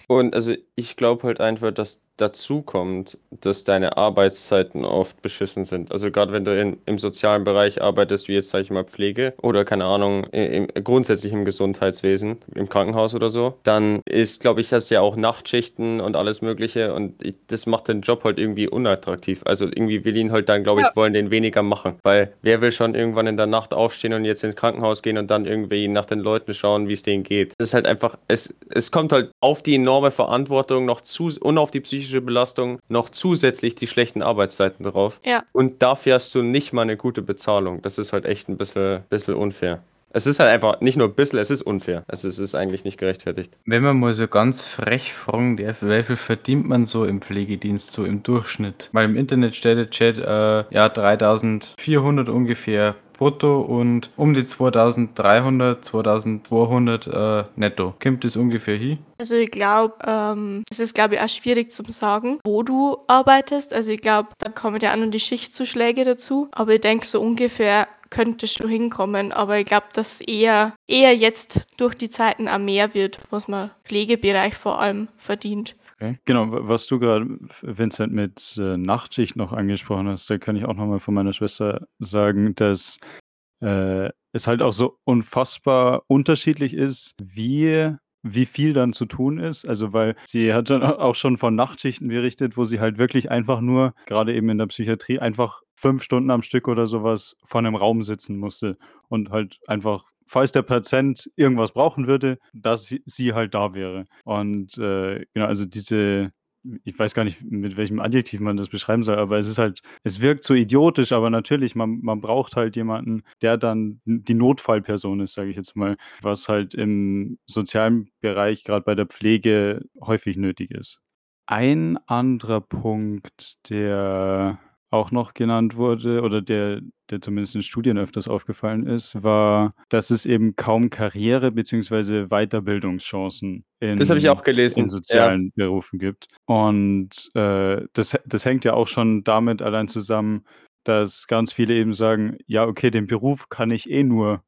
Und also ich glaube halt einfach, dass dazu kommt, dass deine Arbeitszeiten oft beschissen sind. Also gerade wenn du in, im sozialen Bereich arbeitest, wie jetzt sage ich mal Pflege oder keine Ahnung, im, grundsätzlich im Gesundheitswesen, im Krankenhaus oder so, dann ist, glaube ich, hast du ja auch Nachtschichten und alles Mögliche und ich, das macht den Job halt irgendwie unattraktiv. Also irgendwie will ihn halt dann, glaube ich, Ja. wollen den weniger machen, weil wer will schon irgendwann in der Nacht aufstehen und jetzt ins Krankenhaus gehen und dann irgendwie nach den Leuten schauen, wie es denen geht. Das ist halt einfach, es, es kommt halt auf die enorme Verantwortung noch zu und auf die psychische Belastung noch zusätzlich die schlechten Arbeitszeiten drauf. Ja. Und dafür hast du nicht mal eine gute Bezahlung. Das ist halt echt ein bisschen, bisschen unfair. Es ist halt einfach nicht nur ein bisschen, es ist unfair. Es ist, es ist eigentlich nicht gerechtfertigt. Wenn man mal so ganz frech fragen darf, wie viel verdient man so im Pflegedienst so im Durchschnitt? Weil im Internet steht der Chat, äh, ja, 3400 ungefähr brutto und um die 2300, 2200 äh, netto. Kommt das ungefähr hin? Also ich glaube, ähm, es ist, glaube ich, auch schwierig zu sagen, wo du arbeitest. Also ich glaube, da kommen ja auch noch die Schichtzuschläge dazu. Aber ich denke, so ungefähr könnte es schon hinkommen. Aber ich glaube, dass eher, eher jetzt durch die Zeiten auch mehr wird, was man Pflegebereich vor allem verdient. Genau, wa- was du gerade, Vincent, mit äh, Nachtschicht noch angesprochen hast, da kann ich auch nochmal von meiner Schwester sagen, dass äh, es halt auch so unfassbar unterschiedlich ist, wie, wie viel dann zu tun ist. Also, weil sie hat dann au- auch schon von Nachtschichten berichtet, wo sie halt wirklich einfach nur, gerade eben in der Psychiatrie, einfach fünf Stunden am Stück oder sowas vor einem Raum sitzen musste und halt einfach falls der Patient irgendwas brauchen würde, dass sie, halt da wäre. Und äh, genau, also diese, ich weiß gar nicht, mit welchem Adjektiv man das beschreiben soll, aber es ist halt, es wirkt so idiotisch, aber natürlich, man, man braucht halt jemanden, der dann die Notfallperson ist, sage ich jetzt mal, was halt im sozialen Bereich, gerade bei der Pflege, häufig nötig ist. Ein anderer Punkt, der auch noch genannt wurde oder der, der zumindest in Studien öfters aufgefallen ist, war, dass es eben kaum Karriere- bzw. Weiterbildungschancen Das habe ich in, auch gelesen. in sozialen Berufen gibt. Und äh, das, das hängt ja auch schon damit allein zusammen, dass ganz viele eben sagen, ja, okay, den Beruf kann ich eh nur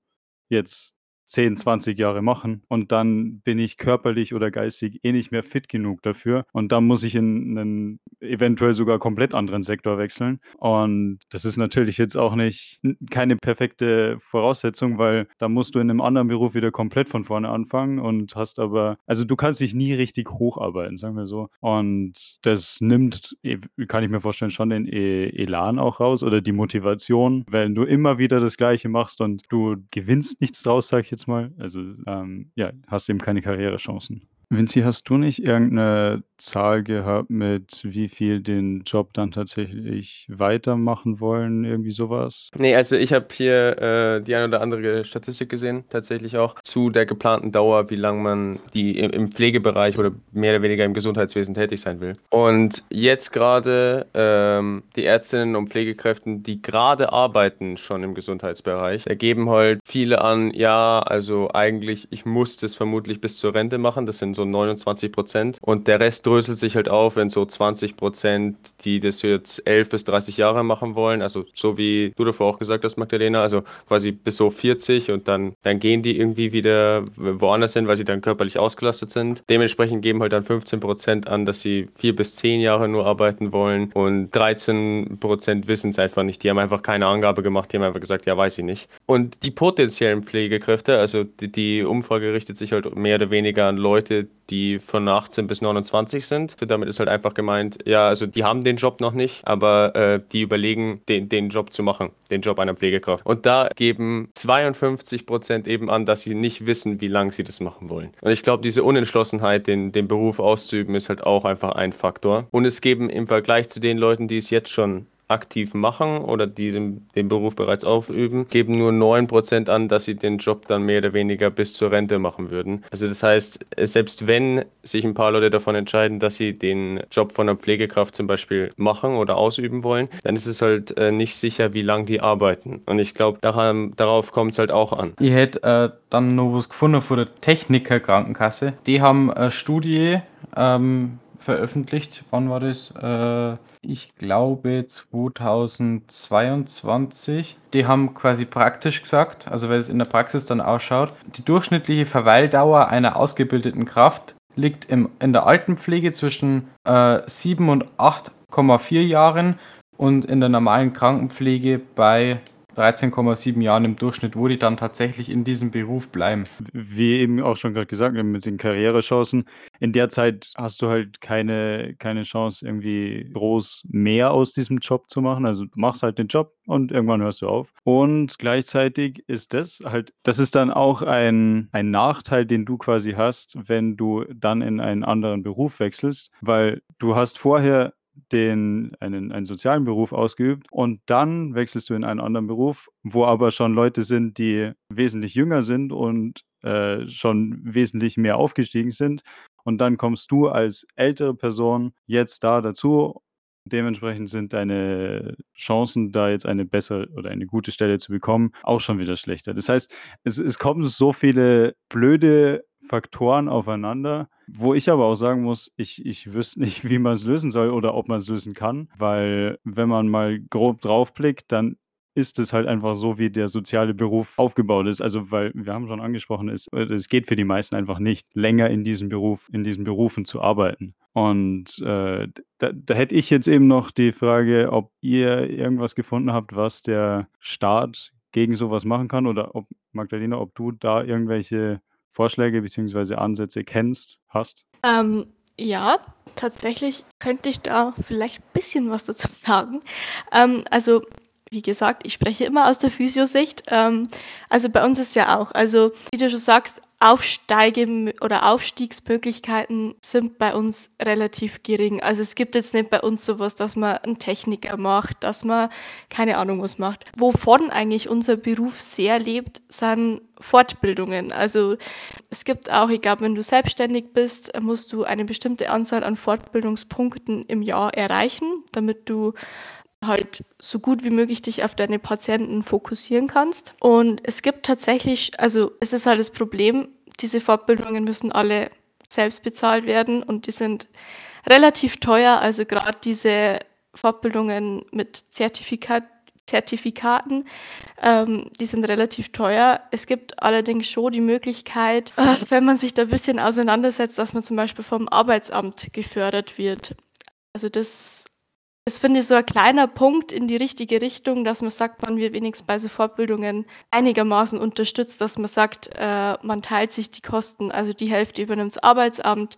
jetzt 10, 20 Jahre machen und dann bin ich körperlich oder geistig eh nicht mehr fit genug dafür. Und dann muss ich in einen eventuell sogar komplett anderen Sektor wechseln. Und das ist natürlich jetzt auch nicht keine perfekte Voraussetzung, weil da musst du in einem anderen Beruf wieder komplett von vorne anfangen und hast aber also du kannst dich nie richtig hocharbeiten, sagen wir so. Und das nimmt e, kann ich mir vorstellen schon den e Elan auch raus oder die Motivation, wenn du immer wieder das Gleiche machst und du gewinnst nichts draus, sag ich jetzt mal. Also ähm, ja, hast eben keine Karrierechancen. Vinci, hast du nicht irgendeine Zahl gehabt, mit wie viel den Job dann tatsächlich weitermachen wollen, irgendwie sowas? Nee, also ich habe hier äh, die ein oder andere Statistik gesehen, tatsächlich auch, zu der geplanten Dauer, wie lange man die im, Pflegebereich oder mehr oder weniger im Gesundheitswesen tätig sein will. Und jetzt gerade ähm, die Ärztinnen und Pflegekräften, die gerade arbeiten schon im Gesundheitsbereich, da geben halt viele an, ja, also eigentlich, ich muss das vermutlich bis zur Rente machen, das sind so 29 Prozent. Und der Rest dröselt sich halt auf, wenn so 20 Prozent, die das jetzt 11 bis 30 Jahre machen wollen, also so wie du davor auch gesagt hast, Magdalena, also quasi bis so 40 und dann, dann gehen die irgendwie wieder woanders hin, weil sie dann körperlich ausgelastet sind. Dementsprechend geben halt dann 15 Prozent an, dass sie vier bis zehn Jahre nur arbeiten wollen und 13 Prozent wissen es einfach nicht. Die haben einfach keine Angabe gemacht, die haben einfach gesagt, ja, weiß ich nicht. Und die potenziellen Pflegekräfte, also die, die Umfrage richtet sich halt mehr oder weniger an Leute, die von 18 bis 29 sind. Damit ist halt einfach gemeint, ja, also die haben den Job noch nicht, aber äh, die überlegen, den, den Job zu machen, den Job einer Pflegekraft. Und da geben 52 Prozent eben an, dass sie nicht wissen, wie lange sie das machen wollen. Und ich glaube, diese Unentschlossenheit, den, den Beruf auszuüben, ist halt auch einfach ein Faktor. Und es geben im Vergleich zu den Leuten, die es jetzt schon aktiv machen oder die den, den Beruf bereits aufüben, geben nur 9% an, dass sie den Job dann mehr oder weniger bis zur Rente machen würden. Also das heißt, selbst wenn sich ein paar Leute davon entscheiden, dass sie den Job von einer Pflegekraft zum Beispiel machen oder ausüben wollen, dann ist es halt äh, nicht sicher, wie lange die arbeiten. Und ich glaube, darauf kommt es halt auch an. Ich hätte äh, dann noch was gefunden von der Techniker Krankenkasse. Die haben eine Studie ähm, veröffentlicht. Wann war das? Äh, ich glaube 2022. Die haben quasi praktisch gesagt, also weil es in der Praxis dann ausschaut, die durchschnittliche Verweildauer einer ausgebildeten Kraft liegt im, in der Altenpflege zwischen äh, 7 und 8,4 Jahren und in der normalen Krankenpflege bei 13,7 Jahren im Durchschnitt, wo die dann tatsächlich in diesem Beruf bleiben. Wie eben auch schon gerade gesagt, mit den Karrierechancen. In der Zeit hast du halt keine, keine Chance, irgendwie groß mehr aus diesem Job zu machen. Also machst halt den Job und irgendwann hörst du auf. Und gleichzeitig ist das halt, das ist dann auch ein, ein Nachteil, den du quasi hast, wenn du dann in einen anderen Beruf wechselst, weil du hast vorher den, einen, einen sozialen Beruf ausgeübt und dann wechselst du in einen anderen Beruf, wo aber schon Leute sind, die wesentlich jünger sind und äh, schon wesentlich mehr aufgestiegen sind. Und dann kommst du als ältere Person jetzt da dazu. Dementsprechend sind deine Chancen, da jetzt eine bessere oder eine gute Stelle zu bekommen, auch schon wieder schlechter. Das heißt, es, es kommen so viele blöde Faktoren aufeinander, wo ich aber auch sagen muss, ich, ich wüsste nicht, wie man es lösen soll oder ob man es lösen kann, weil wenn man mal grob draufblickt, dann ist es halt einfach so, wie der soziale Beruf aufgebaut ist. Also, weil wir haben schon angesprochen, es, es geht für die meisten einfach nicht, länger in diesem Beruf, in diesen Berufen zu arbeiten. Und äh, da, da hätte ich jetzt eben noch die Frage, ob ihr irgendwas gefunden habt, was der Staat gegen sowas machen kann oder ob, Magdalena, ob du da irgendwelche Vorschläge bzw. Ansätze kennst, hast? Ähm, ja, tatsächlich könnte ich da vielleicht ein bisschen was dazu sagen. Ähm, also, wie gesagt, ich spreche immer aus der Physiosicht. Ähm, also bei uns ist ja auch, also wie du schon sagst, Aufsteige- oder Aufstiegsmöglichkeiten sind bei uns relativ gering. Also es gibt jetzt nicht bei uns sowas, dass man einen Techniker macht, dass man keine Ahnung was macht. Wovon eigentlich unser Beruf sehr lebt, sind Fortbildungen. Also es gibt auch, glaube, wenn du selbstständig bist, musst du eine bestimmte Anzahl an Fortbildungspunkten im Jahr erreichen, damit du halt so gut wie möglich dich auf deine Patienten fokussieren kannst. Und es gibt tatsächlich, also es ist halt das Problem, diese Fortbildungen müssen alle selbst bezahlt werden und die sind relativ teuer. Also gerade diese Fortbildungen mit Zertifikat, Zertifikaten, ähm, die sind relativ teuer. Es gibt allerdings schon die Möglichkeit, äh, wenn man sich da ein bisschen auseinandersetzt, dass man zum Beispiel vom Arbeitsamt gefördert wird. Also das ist, finde ich, so ein kleiner Punkt in die richtige Richtung, dass man sagt, man wird wenigstens bei so Fortbildungen einigermaßen unterstützt, dass man sagt, äh, man teilt sich die Kosten, also die Hälfte übernimmt das Arbeitsamt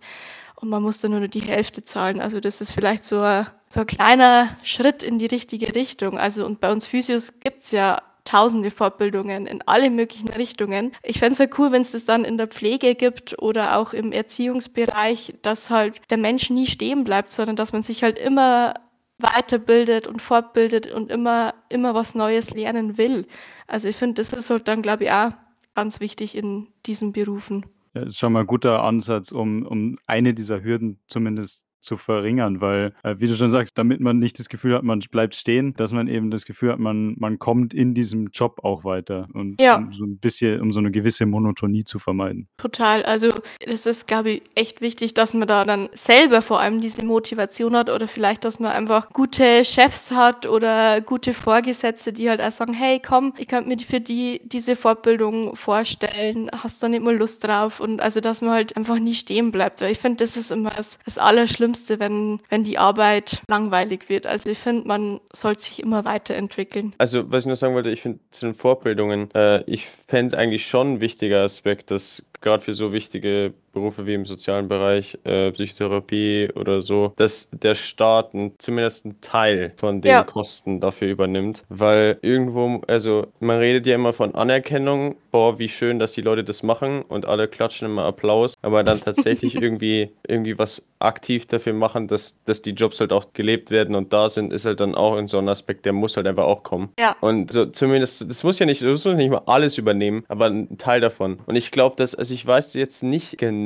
und man muss dann nur die Hälfte zahlen. Also das ist vielleicht so ein, so ein kleiner Schritt in die richtige Richtung. Also und bei uns Physios gibt es ja tausende Fortbildungen in alle möglichen Richtungen. Ich fände es ja cool, wenn es das dann in der Pflege gibt oder auch im Erziehungsbereich, dass halt der Mensch nie stehen bleibt, sondern dass man sich halt immer weiterbildet und fortbildet und immer, immer was Neues lernen will. Also ich finde, das ist halt dann, glaube ich, auch ganz wichtig in diesen Berufen. Ja, ist schon mal ein guter Ansatz, um, um eine dieser Hürden zumindest zu verringern, weil, äh, wie du schon sagst, damit man nicht das Gefühl hat, man bleibt stehen, dass man eben das Gefühl hat, man, man kommt in diesem Job auch weiter und Ja. um so ein bisschen, um so eine gewisse Monotonie zu vermeiden. Total. Also es ist, glaube ich, echt wichtig, dass man da dann selber vor allem diese Motivation hat oder vielleicht, dass man einfach gute Chefs hat oder gute Vorgesetzte, die halt auch sagen, hey, komm, ich könnte mir für die diese Fortbildung vorstellen, hast du nicht mal Lust drauf? Und also, dass man halt einfach nie stehen bleibt. Weil ich finde, das ist immer das, das Allerschlimmste, wenn, wenn die Arbeit langweilig wird. Also ich finde, man sollte sich immer weiterentwickeln. Also, was ich nur sagen wollte, ich finde zu den Fortbildungen, äh, ich fände eigentlich schon ein wichtiger Aspekt, dass gerade für so wichtige Berufe wie im sozialen Bereich, äh, Psychotherapie oder so, dass der Staat zumindest einen Teil von den Ja. Kosten dafür übernimmt. Weil irgendwo, also man redet ja immer von Anerkennung, boah, wie schön, dass die Leute das machen und alle klatschen immer Applaus, aber dann tatsächlich irgendwie, irgendwie was aktiv dafür machen, dass, dass die Jobs halt auch gelebt werden und da sind, ist halt dann auch in so ein Aspekt, der muss halt einfach auch kommen. Ja. Und so zumindest, das muss ja nicht, das muss nicht mal alles übernehmen, aber ein Teil davon. Und ich glaube, dass, also ich weiß jetzt nicht genau,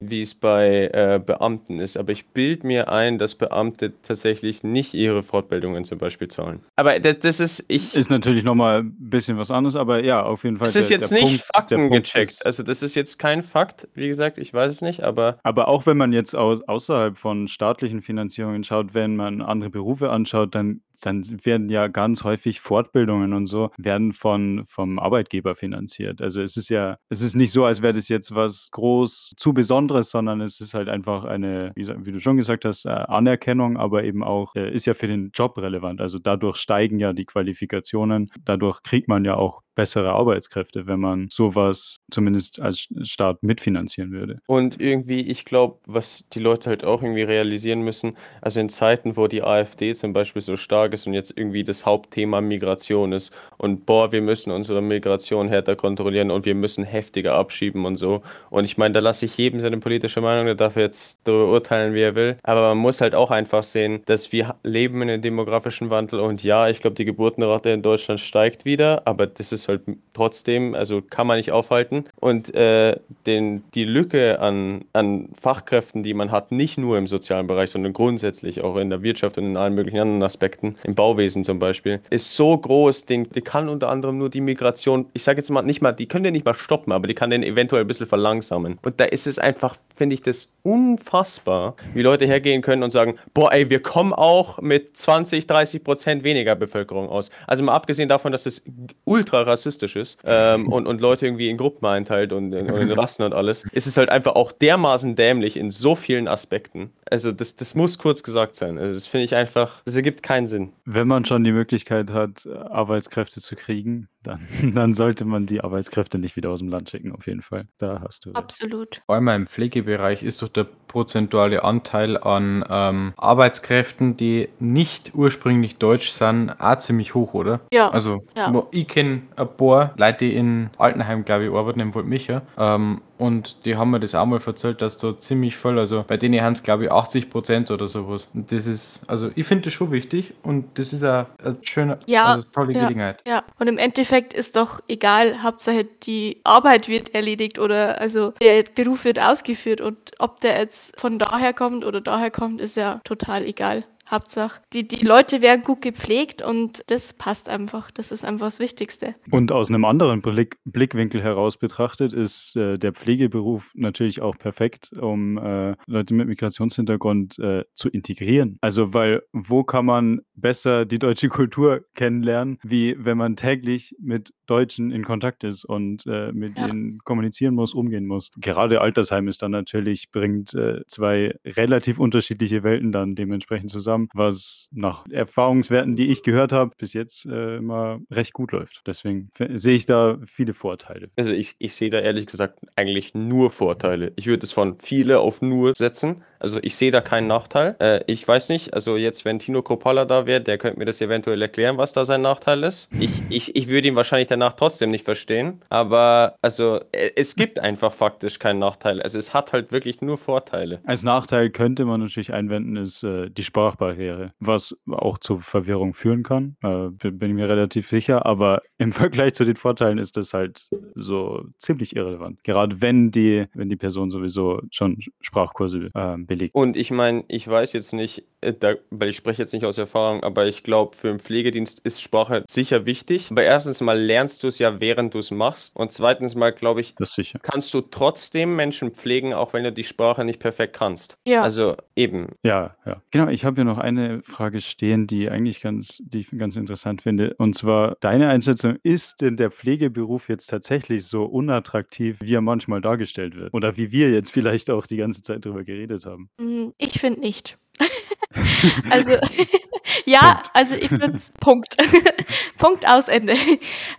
wie es bei äh, Beamten ist, aber ich bilde mir ein, dass Beamte tatsächlich nicht ihre Fortbildungen zum Beispiel zahlen. Aber das, das ist, ich. Ist natürlich nochmal ein bisschen was anderes, aber ja, auf jeden Fall. Es ist jetzt der nicht Punkt- der Fakten Punkt gecheckt. ist- Also das ist jetzt kein Fakt, wie gesagt, ich weiß es nicht, aber Aber auch wenn man jetzt au außerhalb von staatlichen Finanzierungen schaut, wenn man andere Berufe anschaut, dann, dann werden ja ganz häufig Fortbildungen und so, werden von, vom Arbeitgeber finanziert. Also es ist ja, es ist nicht so, als wäre das jetzt was groß zu Besonderes, sondern es ist halt einfach eine, wie, du schon gesagt hast, äh, Anerkennung, aber eben auch, äh, ist ja für den Job relevant. Also dadurch steigen ja die Qualifikationen, dadurch kriegt man ja auch bessere Arbeitskräfte, wenn man sowas zumindest als Staat mitfinanzieren würde. Und irgendwie, ich glaube, was die Leute halt auch irgendwie realisieren müssen, also in Zeiten, wo die AfD zum Beispiel so stark ist und jetzt irgendwie das Hauptthema Migration ist und boah, wir müssen unsere Migration härter kontrollieren und wir müssen heftiger abschieben und so. Und ich meine, da lasse ich jedem seine politische Meinung, der darf jetzt urteilen, wie er will. Aber man muss halt auch einfach sehen, dass wir leben in einem demografischen Wandel und ja, ich glaube, die Geburtenrate in Deutschland steigt wieder, aber das ist halt trotzdem, also kann man nicht aufhalten. Und äh, den, die Lücke an, an Fachkräften, die man hat, nicht nur im sozialen Bereich, sondern grundsätzlich auch in der Wirtschaft und in allen möglichen anderen Aspekten, im Bauwesen zum Beispiel, ist so groß, den, die kann unter anderem nur die Migration, ich sage jetzt mal nicht mal, die können den nicht mal stoppen, aber die kann den eventuell ein bisschen verlangsamen. Und da ist es einfach, finde ich, das unfassbar, wie Leute hergehen können und sagen, boah, ey, wir kommen auch mit 20, 30 Prozent weniger Bevölkerung aus. Also mal abgesehen davon, dass es ultra rassistisch ist ähm, und, und Leute irgendwie in Gruppen einteilt und, in- und in Rassen und alles, ist es halt einfach auch dermaßen dämlich in so vielen Aspekten. Also das, das muss kurz gesagt sein. Also das finde ich einfach, das ergibt keinen Sinn. Wenn man schon die Möglichkeit hat, Arbeitskräfte zu kriegen, dann, dann sollte man die Arbeitskräfte nicht wieder aus dem Land schicken, auf jeden Fall. Da hast du. Absolut. Vor allem im Pflegebereich ist doch der prozentuale Anteil an ähm, Arbeitskräften, die nicht ursprünglich deutsch sind, auch ziemlich hoch, oder? Ja. Also, Ja. ich kenne ein paar Leute, die in Altenheim, glaube ich, arbeiten, im Waldmicher. Ähm, und die haben mir das auch mal erzählt, dass da ziemlich voll, also bei denen haben es, glaube ich, 80 Prozent oder sowas. Und das ist, also ich finde das schon wichtig und das ist eine, eine schöne, Ja, also tolle ja. Gelegenheit. Ja, und im Endeffekt ist doch egal, Hauptsache die Arbeit wird erledigt oder also der Beruf wird ausgeführt und ob der jetzt von daher kommt oder daher kommt, ist ja total egal. Hauptsache, die, die Leute werden gut gepflegt und das passt einfach. Das ist einfach das Wichtigste. Und aus einem anderen Blick, Blickwinkel heraus betrachtet ist äh, der Pflegeberuf natürlich auch perfekt, um äh, Leute mit Migrationshintergrund äh, zu integrieren. Also, weil wo kann man besser die deutsche Kultur kennenlernen, wie wenn man täglich mit Deutschen in Kontakt ist und äh, mit Ja. ihnen kommunizieren muss, umgehen muss. Gerade Altersheim ist dann natürlich, bringt äh, zwei relativ unterschiedliche Welten dann dementsprechend zusammen, was nach Erfahrungswerten, die ich gehört habe, bis jetzt äh, immer recht gut läuft. Deswegen sehe ich da viele Vorteile. Also ich, ich sehe da ehrlich gesagt eigentlich nur Vorteile. Ich würde es von viele auf nur setzen. Also ich sehe da keinen Nachteil. Äh, ich weiß nicht, also jetzt, wenn Tino Kropala da wäre, der könnte mir das eventuell erklären, was da sein Nachteil ist. Ich, ich, ich würde ihn wahrscheinlich danach trotzdem nicht verstehen. Aber also äh, es gibt einfach faktisch keinen Nachteil. Also es hat halt wirklich nur Vorteile. Als Nachteil könnte man natürlich einwenden, ist äh, die Sprachbarriere, was auch zur Verwirrung führen kann, äh, bin ich mir relativ sicher, aber im Vergleich zu den Vorteilen ist das halt so ziemlich irrelevant. Gerade wenn die, wenn die Person sowieso schon Sprachkurse äh, belegt. Und ich meine, ich weiß jetzt nicht, äh, da, weil ich spreche jetzt nicht aus Erfahrung, aber ich glaube, für einen Pflegedienst ist Sprache sicher wichtig. Aber erstens mal lernst du es ja, während du es machst. Und zweitens mal, glaube ich, Das sicher. kannst du trotzdem Menschen pflegen, auch wenn du die Sprache nicht perfekt kannst. Ja. Also eben. Ja, ja. Genau, ich habe hier noch eine Frage stehen, die eigentlich ganz, die ich ganz interessant finde. Und zwar, deine Einschätzung, ist denn der Pflegeberuf jetzt tatsächlich so unattraktiv, wie er manchmal dargestellt wird? Oder wie wir jetzt vielleicht auch die ganze Zeit drüber geredet haben? Mm, Ich finde nicht. Also, ja, Punkt. also ich finde Punkt. Punkt aus Ende.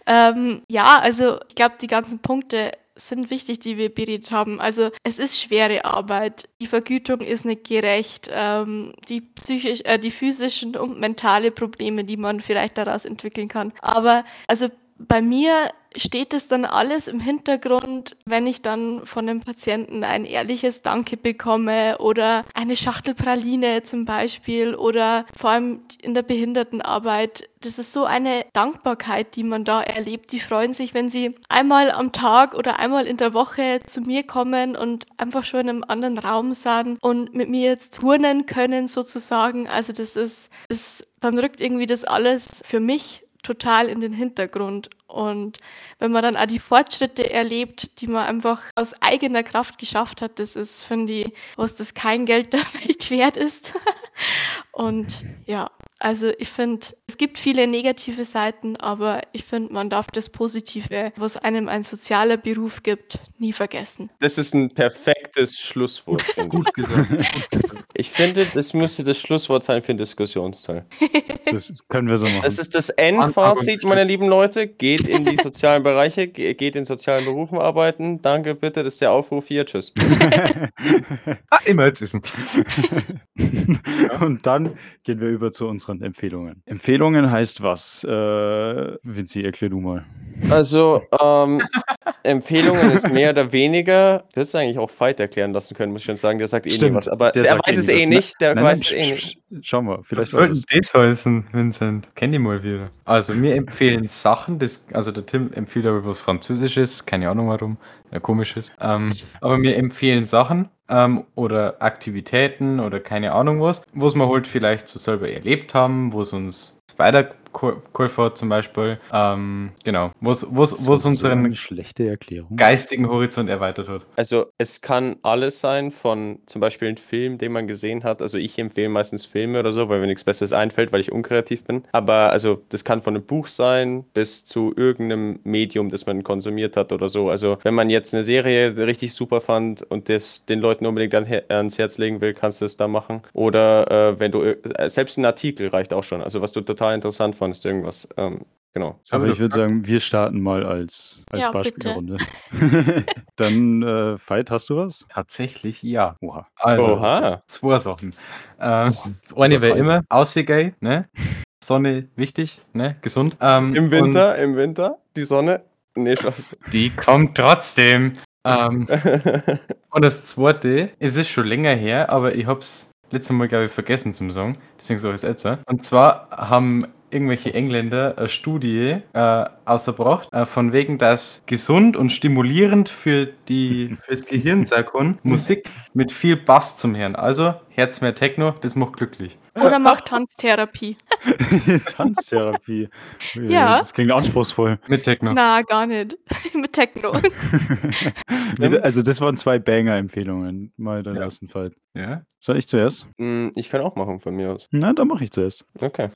Ähm, ja, also ich glaube, die ganzen Punkte sind wichtig, die wir beredet haben. Also es ist schwere Arbeit. Die Vergütung ist nicht gerecht. Ähm, die psychisch, äh, die physischen und mentale Probleme, die man vielleicht daraus entwickeln kann. Aber also bei mir steht es dann alles im Hintergrund, wenn ich dann von dem Patienten ein ehrliches Danke bekomme oder eine Schachtel Praline zum Beispiel oder vor allem in der Behindertenarbeit. Das ist so eine Dankbarkeit, die man da erlebt. Die freuen sich, wenn sie einmal am Tag oder einmal in der Woche zu mir kommen und einfach schon in einem anderen Raum sind und mit mir jetzt turnen können sozusagen. Also das ist, das, dann rückt irgendwie das alles für mich total in den Hintergrund. Und wenn man dann auch die Fortschritte erlebt, die man einfach aus eigener Kraft geschafft hat, das ist, finde ich, was das kein Geld der Welt wert ist. Und ja, also ich finde, es gibt viele negative Seiten, aber ich finde, man darf das Positive, was einem ein sozialer Beruf gibt, nie vergessen. Das ist ein perfektes Schlusswort, finde ich. Gut gesagt. Ich finde, das müsste das Schlusswort sein für den Diskussionsteil. Das können wir so machen. Das ist das Endfazit, meine lieben Leute. Geht in die sozialen Bereiche, ge- geht in sozialen Berufen arbeiten. Danke, bitte. Das ist der Aufruf hier. Tschüss. Ah, immer jetzt Und dann gehen wir über zu unseren Empfehlungen. Empfehlungen heißt was? Äh, Vinci, erklär du mal. Also, ähm, Empfehlungen ist mehr oder weniger. Du hättest eigentlich auch Fight erklären lassen können, muss ich schon sagen. Der sagt eh Stimmt, nie was. Aber der der, weiß eh es eh was. nicht. Der Nein, weiß nein, es eh psch, nicht. Schau mal, Was vielleicht soll weiß denn das heißen, Vincent? Kenn die mal wieder. Also, mir empfehlen Sachen, das, also der Tim empfiehlt aber was Französisches, keine Ahnung warum, ja, komisches. Ähm, aber mir empfehlen Sachen ähm, oder Aktivitäten oder keine Ahnung was, was wir halt vielleicht so selber erlebt haben, wo es uns weitergeholfen hat zum Beispiel. Ähm, genau, was war unseren so eine schlechte Erklärung. geistigen Horizont erweitert hat. Also es kann alles sein, von zum Beispiel einem Film, den man gesehen hat. Also ich empfehle meistens Filme oder so, weil mir nichts Besseres einfällt, weil ich unkreativ bin. Aber also das kann von einem Buch sein bis zu irgendeinem Medium, das man konsumiert hat oder so. Also wenn man jetzt eine Serie richtig super fand und das den Leuten unbedingt an, ans Herz legen will, kannst du es da machen. Oder äh, wenn du äh, selbst ein Artikel reicht auch schon. Also was du total interessant fandest, irgendwas. Ähm, genau. So Aber ich du würde sagen, wir starten mal als, als Ja, Beispielrunde. Dann, äh, Veit, hast du was? Tatsächlich ja. Oha. Also, Oha. zwei Sachen. Ähm, das eine wäre immer Aussehen, ne? Sonne wichtig, ne? Gesund. Ähm, Im Winter, im Winter, die Sonne. Nee, Spaß. Die kommt trotzdem. Ähm, und das zweite, es ist schon länger her, aber ich hab's letztes Mal, glaube ich, vergessen zum Song. Deswegen sage ich es jetzt. Und zwar haben irgendwelche Engländer eine Studie äh, ausgebracht, äh, von wegen, dass gesund und stimulierend für die, fürs Gehirn sein kann, Musik mit viel Bass zum Hören. Also, Herz mehr Techno, das macht glücklich. Oder macht Tanztherapie. Tanztherapie. Ja. Das klingt anspruchsvoll. Mit Techno. Na, gar nicht. Mit Techno. Also das waren zwei Banger-Empfehlungen mal der Ja. ersten Fall. Ja. Soll ich zuerst? Mm, Ich kann auch machen von mir aus. Na, dann mache ich zuerst. Okay.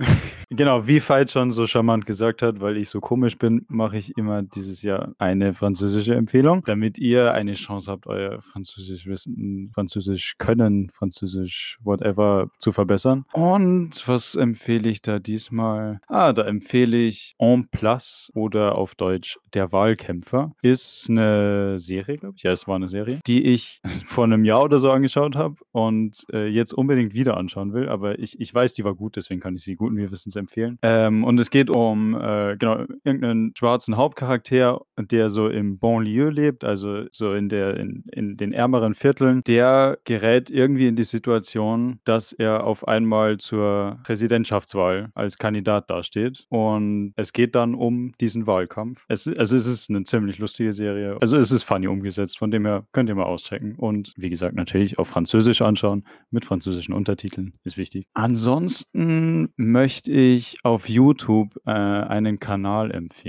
Genau, wie Veit schon so charmant gesagt hat, weil ich so komisch bin, mache ich immer dieses Jahr eine französische Empfehlung, damit ihr eine Chance habt, euer Französisch Wissen, Französisch Können, Französisch whatever zu verbessern. Und was empfehle ich da diesmal? Ah, da empfehle ich En Place oder auf Deutsch Der Wahlkämpfer. Ist eine Serie, glaube ich. Ja, es war eine Serie, die ich vor einem Jahr oder so angeschaut habe und äh, jetzt unbedingt wieder anschauen will. Aber ich, ich weiß, die war gut, deswegen kann ich sie guten Gewissens empfehlen. Ähm, und es geht um äh, genau irgendeinen schwarzen Hauptcharakter, der so im Banlieue lebt, also so in der in, in den ärmeren Vierteln. Der gerät irgendwie in die Situation, dass er auf einmal zur Präsidentschaftswahl als Kandidat dasteht. Und es geht dann um diesen Wahlkampf. Es, also es ist eine ziemlich lustige Serie. Also es ist funny umgesetzt, von dem her könnt ihr mal auschecken. Und wie gesagt, natürlich auf Französisch anschauen, mit französischen Untertiteln, ist wichtig. Ansonsten möchte ich auf YouTube äh, einen Kanal empfehlen,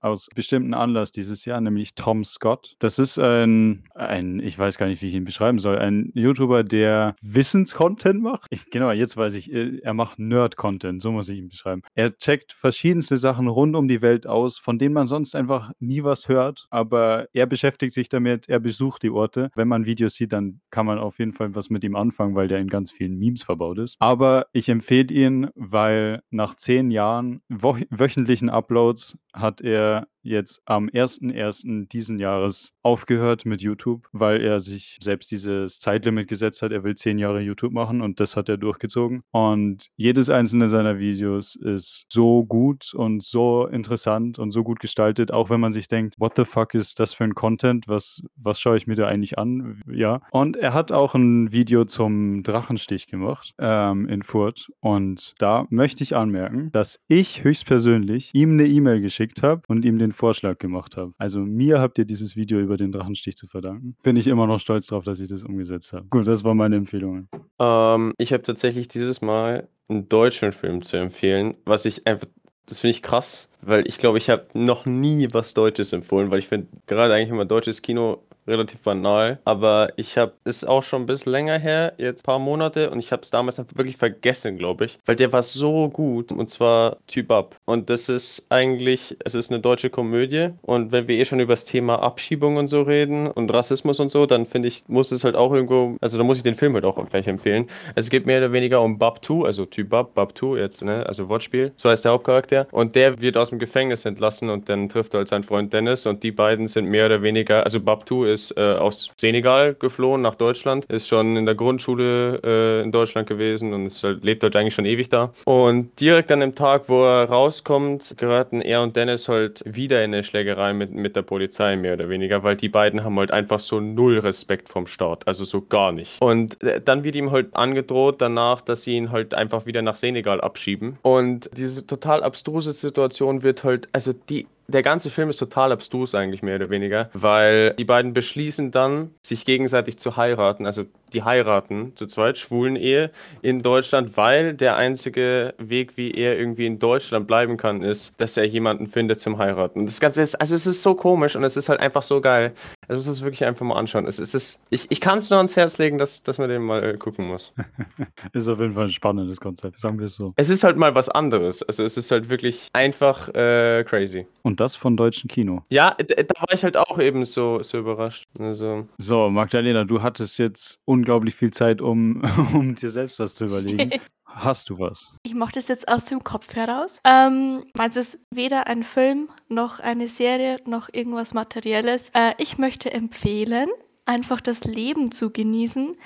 aus bestimmten Anlass dieses Jahr, nämlich Tom Scott. Das ist ein, ein, ich weiß gar nicht, wie ich ihn beschreiben soll, ein YouTuber, der Wissenscontent macht. Ich, genau, jetzt weiß ich, äh, er macht Nerd-Content, so muss ich ihn beschreiben. Er checkt verschiedenste Sachen rund um die Welt aus, von denen man sonst einfach nie was hört, aber er beschäftigt sich damit, er besucht die Orte. Wenn man Videos sieht, dann kann man auf jeden Fall was mit ihm anfangen, weil der in ganz vielen Memes verbaut ist. Aber ich empfehle ihn, weil nach zehn Jahren wöchentlichen Uploads hat er jetzt am 1.1. diesen Jahres aufgehört mit YouTube, weil er sich selbst dieses Zeitlimit gesetzt hat. Er will zehn Jahre YouTube machen und das hat er durchgezogen. Und jedes einzelne seiner Videos ist so gut und so interessant und so gut gestaltet, auch wenn man sich denkt, what the fuck ist das für ein Content? Was, was schaue ich mir da eigentlich an? Ja. Und er hat auch ein Video zum Drachenstich gemacht ähm, in Furt. Und da möchte ich anmerken, dass ich höchstpersönlich ihm eine E-Mail geschickt habe und ihm den Vorschlag gemacht habe. Also mir habt ihr dieses Video über den Drachenstich zu verdanken. Bin ich immer noch stolz drauf, dass ich das umgesetzt habe. Gut, das waren meine Empfehlungen. Ähm, ich habe tatsächlich dieses Mal einen deutschen Film zu empfehlen, was ich einfach, das finde ich krass, weil ich glaube, ich habe noch nie was Deutsches empfohlen, weil ich finde gerade eigentlich immer deutsches Kino relativ banal, aber ich habe es auch schon ein bisschen länger her, jetzt ein paar Monate und ich habe es damals wirklich vergessen, glaube ich, weil der war so gut und zwar Typ Up. Und das ist eigentlich, es ist eine deutsche Komödie. Und wenn wir eh schon über das Thema Abschiebung und so reden und Rassismus und so, dann finde ich, muss es halt auch irgendwo, also da muss ich den Film halt auch gleich empfehlen. Es geht mehr oder weniger um Babtu, also Typ Bab, Babtu jetzt, ne, also Wortspiel, so heißt der Hauptcharakter. Und der wird aus dem Gefängnis entlassen und dann trifft er halt seinen Freund Dennis und die beiden sind mehr oder weniger, also Babtu ist äh, aus Senegal geflohen nach Deutschland, ist schon in der Grundschule äh, in Deutschland gewesen und ist halt, lebt halt eigentlich schon ewig da. Und direkt an dem Tag, wo er rauskommt, geraten er und Dennis halt wieder in eine Schlägerei mit, mit der Polizei, mehr oder weniger, weil die beiden haben halt einfach so null Respekt vom Staat, also so gar nicht. Und äh, dann wird ihm halt angedroht danach, dass sie ihn halt einfach wieder nach Senegal abschieben. Und diese total abstruse Situation wird halt, also die der ganze Film ist total abstrus eigentlich mehr oder weniger, weil die beiden beschließen dann, sich gegenseitig zu heiraten. Also die heiraten zu zweit, schwulen Ehe in Deutschland, weil der einzige Weg, wie er irgendwie in Deutschland bleiben kann, ist, dass er jemanden findet zum Heiraten. Und das Ganze ist, also es ist so komisch und es ist halt einfach so geil. Also muss es wirklich einfach mal anschauen. Es, es ist, ich, ich kann es nur ans Herz legen, dass, dass man den mal äh, gucken muss. Ist auf jeden Fall ein spannendes Konzept, sagen wir es so. Es ist halt mal was anderes. Also es ist halt wirklich einfach äh, crazy. Und das von deutschen Kino. Ja, da war ich halt auch eben so, so überrascht. Also, So, Magdalena, du hattest jetzt unglaublich viel Zeit, um, um dir selbst was zu überlegen. Hast du was? Ich mache das jetzt aus dem Kopf heraus. Ähm, meins ist weder ein Film noch eine Serie noch irgendwas Materielles. Äh, ich möchte empfehlen, einfach das Leben zu genießen,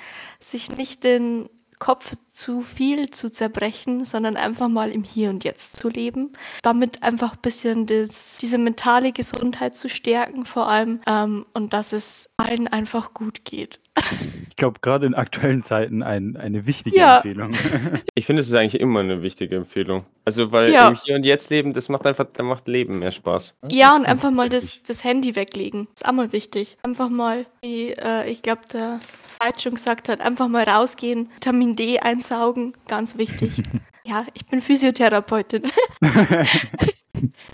sich nicht den Kopf zu viel zu zerbrechen, sondern einfach mal im Hier und Jetzt zu leben. Damit einfach ein bisschen das, diese mentale Gesundheit zu stärken, vor allem, ähm, und dass es allen einfach gut geht. Ich glaube, gerade in aktuellen Zeiten ein, eine wichtige Ja. Empfehlung. Ich finde, es ist eigentlich immer eine wichtige Empfehlung. Also, weil Ja. im Hier und Jetzt leben, das macht einfach, da macht Leben mehr Spaß. Ja, und einfach mal das, das Handy weglegen. Ist auch mal wichtig. Einfach mal, wie äh, ich glaube, der Heid schon gesagt hat, einfach mal rausgehen, Vitamin D einsaugen, ganz wichtig. ja, ich bin Physiotherapeutin.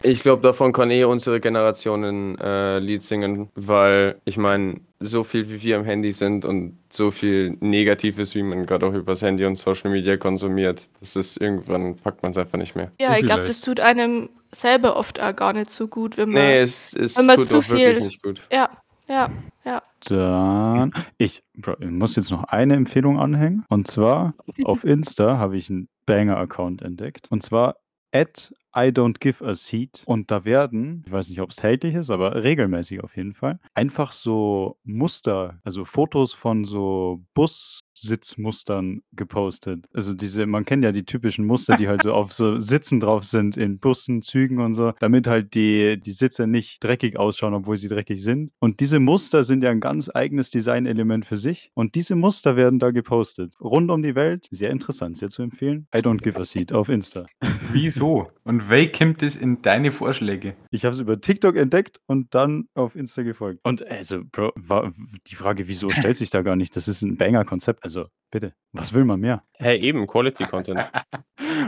Ich glaube, davon kann eh unsere Generation ein äh, Lied singen, weil ich meine, so viel wie wir am Handy sind und so viel Negatives, wie man gerade auch übers Handy und Social Media konsumiert, das ist irgendwann packt man es einfach nicht mehr. ja, ich glaube, das tut einem selber oft auch gar nicht so gut, wenn man. Nee, es, es wenn man tut zu auch wirklich nicht gut. Ja, ja, ja. Dann, ich, Bro, ich muss jetzt noch eine Empfehlung anhängen. Und zwar auf Insta habe ich einen Banger-Account entdeckt. Und zwar at I don't give a seat. Und da werden, ich weiß nicht, ob es täglich ist, aber regelmäßig auf jeden Fall, einfach so Muster, also Fotos von so Bussitzmustern gepostet. Also diese, man kennt ja die typischen Muster, die halt so auf so Sitzen drauf sind in Bussen, Zügen und so, damit halt die, die Sitze nicht dreckig ausschauen, obwohl sie dreckig sind. Und diese Muster sind ja ein ganz eigenes Designelement für sich. Und diese Muster werden da gepostet. Rund um die Welt. Sehr interessant, sehr zu empfehlen. I don't give a seat auf Insta. Wieso? Und wer kommt das in deine Vorschläge? Ich habe es über TikTok entdeckt und dann auf Insta gefolgt. Und also, Bro, war, die Frage, wieso stellt sich da gar nicht? Das ist ein Banger-Konzept. Also, bitte, was will man mehr? Hey, eben, Quality Content.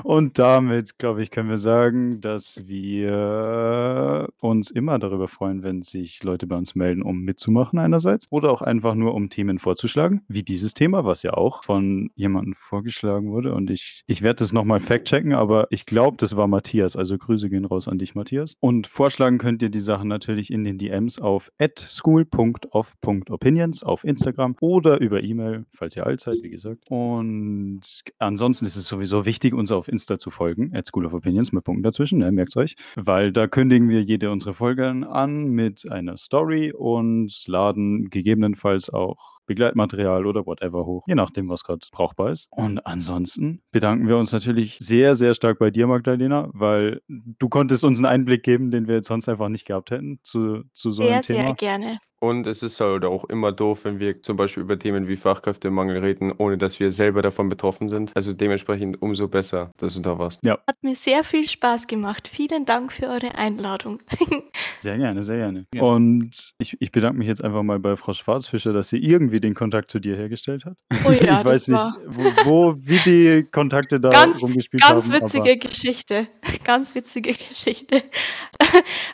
Und damit, glaube ich, können wir sagen, dass wir uns immer darüber freuen, wenn sich Leute bei uns melden, um mitzumachen einerseits oder auch einfach nur, um Themen vorzuschlagen, wie dieses Thema, was ja auch von jemandem vorgeschlagen wurde. Und ich, ich werde das nochmal fact-checken, aber ich glaube, das war Matthias. Also Grüße gehen raus an dich, Matthias. Und vorschlagen könnt ihr die Sachen natürlich in den DMs auf school.off.opinions auf Instagram oder über E-Mail, falls ihr alt seid, wie gesagt. Und ansonsten ist es sowieso wichtig, uns auf Insta zu folgen, at School of Opinions mit Punkten dazwischen, ne, merkt's euch. Weil da kündigen wir jede unserer Folgen an mit einer Story und laden gegebenenfalls auch Begleitmaterial oder whatever hoch, je nachdem, was gerade brauchbar ist. Und ansonsten bedanken wir uns natürlich sehr, sehr stark bei dir, Magdalena, weil du konntest uns einen Einblick geben, den wir jetzt sonst einfach nicht gehabt hätten zu, zu so Sehr, einem Thema. sehr gerne. Und es ist halt auch immer doof, wenn wir zum Beispiel über Themen wie Fachkräftemangel reden, ohne dass wir selber davon betroffen sind. Also dementsprechend umso besser, dass du da warst. Hat mir sehr viel Spaß gemacht. Vielen Dank für eure Einladung. Sehr gerne, sehr gerne. Ja. Und ich, ich bedanke mich jetzt einfach mal bei Frau Schwarzfischer, dass sie irgendwie den Kontakt zu dir hergestellt hat. Oh ja, ich weiß das nicht, war wo, wo, wie die Kontakte da Ganz- rumgespielt ganz haben. witzige Geschichte. Ganz witzige Geschichte.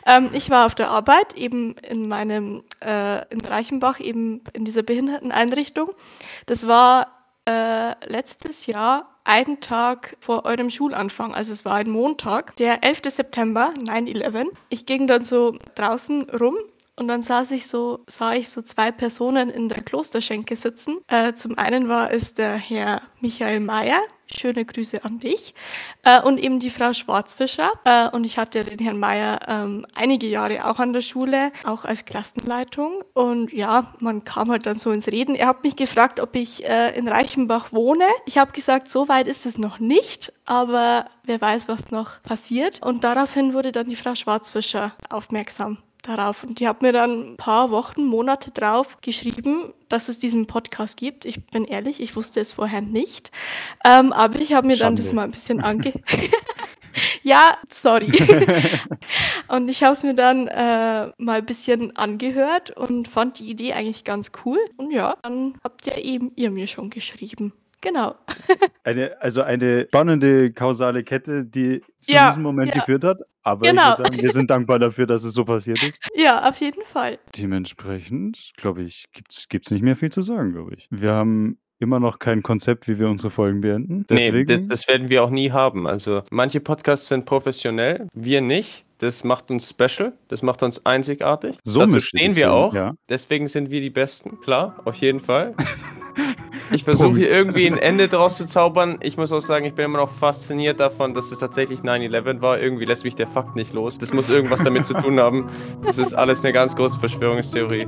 ähm, ich war auf der Arbeit, eben in meinem, äh, in Reichenbach, eben in dieser Behinderteneinrichtung. Das war äh, letztes Jahr einen Tag vor eurem Schulanfang, also es war ein Montag, der 11. September, 9-11. Ich ging dann so draußen rum und dann saß ich so, sah ich so zwei Personen in der Klosterschenke sitzen. Äh, zum einen war es der Herr Michael Mayer, schöne Grüße an dich, äh, und eben die Frau Schwarzfischer. Äh, und ich hatte den Herrn Mayer ähm, einige Jahre auch an der Schule, auch als Klassenleitung. Und ja, man kam halt dann so ins Reden. Er hat mich gefragt, ob ich äh, in Reichenbach wohne. Ich habe gesagt, so weit ist es noch nicht, aber wer weiß, was noch passiert. Und daraufhin wurde dann die Frau Schwarzfischer aufmerksam darauf. Und die hat mir dann ein paar Wochen, Monate drauf geschrieben, dass es diesen Podcast gibt. Ich bin ehrlich, ich wusste es vorher nicht. Ähm, aber ich habe mir dann das Schande. mal ein bisschen ange... ja, sorry. und ich habe es mir dann äh, mal ein bisschen angehört und fand die Idee eigentlich ganz cool. Und ja, dann habt ihr eben ihr mir schon geschrieben. Genau. Eine, also eine spannende kausale Kette, die zu Ja, diesem Moment ja. geführt hat. Aber Genau. ich würde sagen, wir sind dankbar dafür, dass es so passiert ist. Ja, auf jeden Fall. Dementsprechend, glaube ich, gibt es nicht mehr viel zu sagen, glaube ich. Wir haben immer noch kein Konzept, wie wir unsere Folgen beenden. Nee, Deswegen, das, das werden wir auch nie haben. Also manche Podcasts sind professionell, wir nicht. Das macht uns special, das macht uns einzigartig. so Dazu stehen wir sein, auch. Ja. Deswegen sind wir die Besten, klar, auf jeden Fall. Ich versuche hier irgendwie ein Ende draus zu zaubern. Ich muss auch sagen, ich bin immer noch fasziniert davon, dass es tatsächlich 9-11 war. Irgendwie lässt mich der Fakt nicht los. Das muss irgendwas damit zu tun haben. Das ist alles eine ganz große Verschwörungstheorie.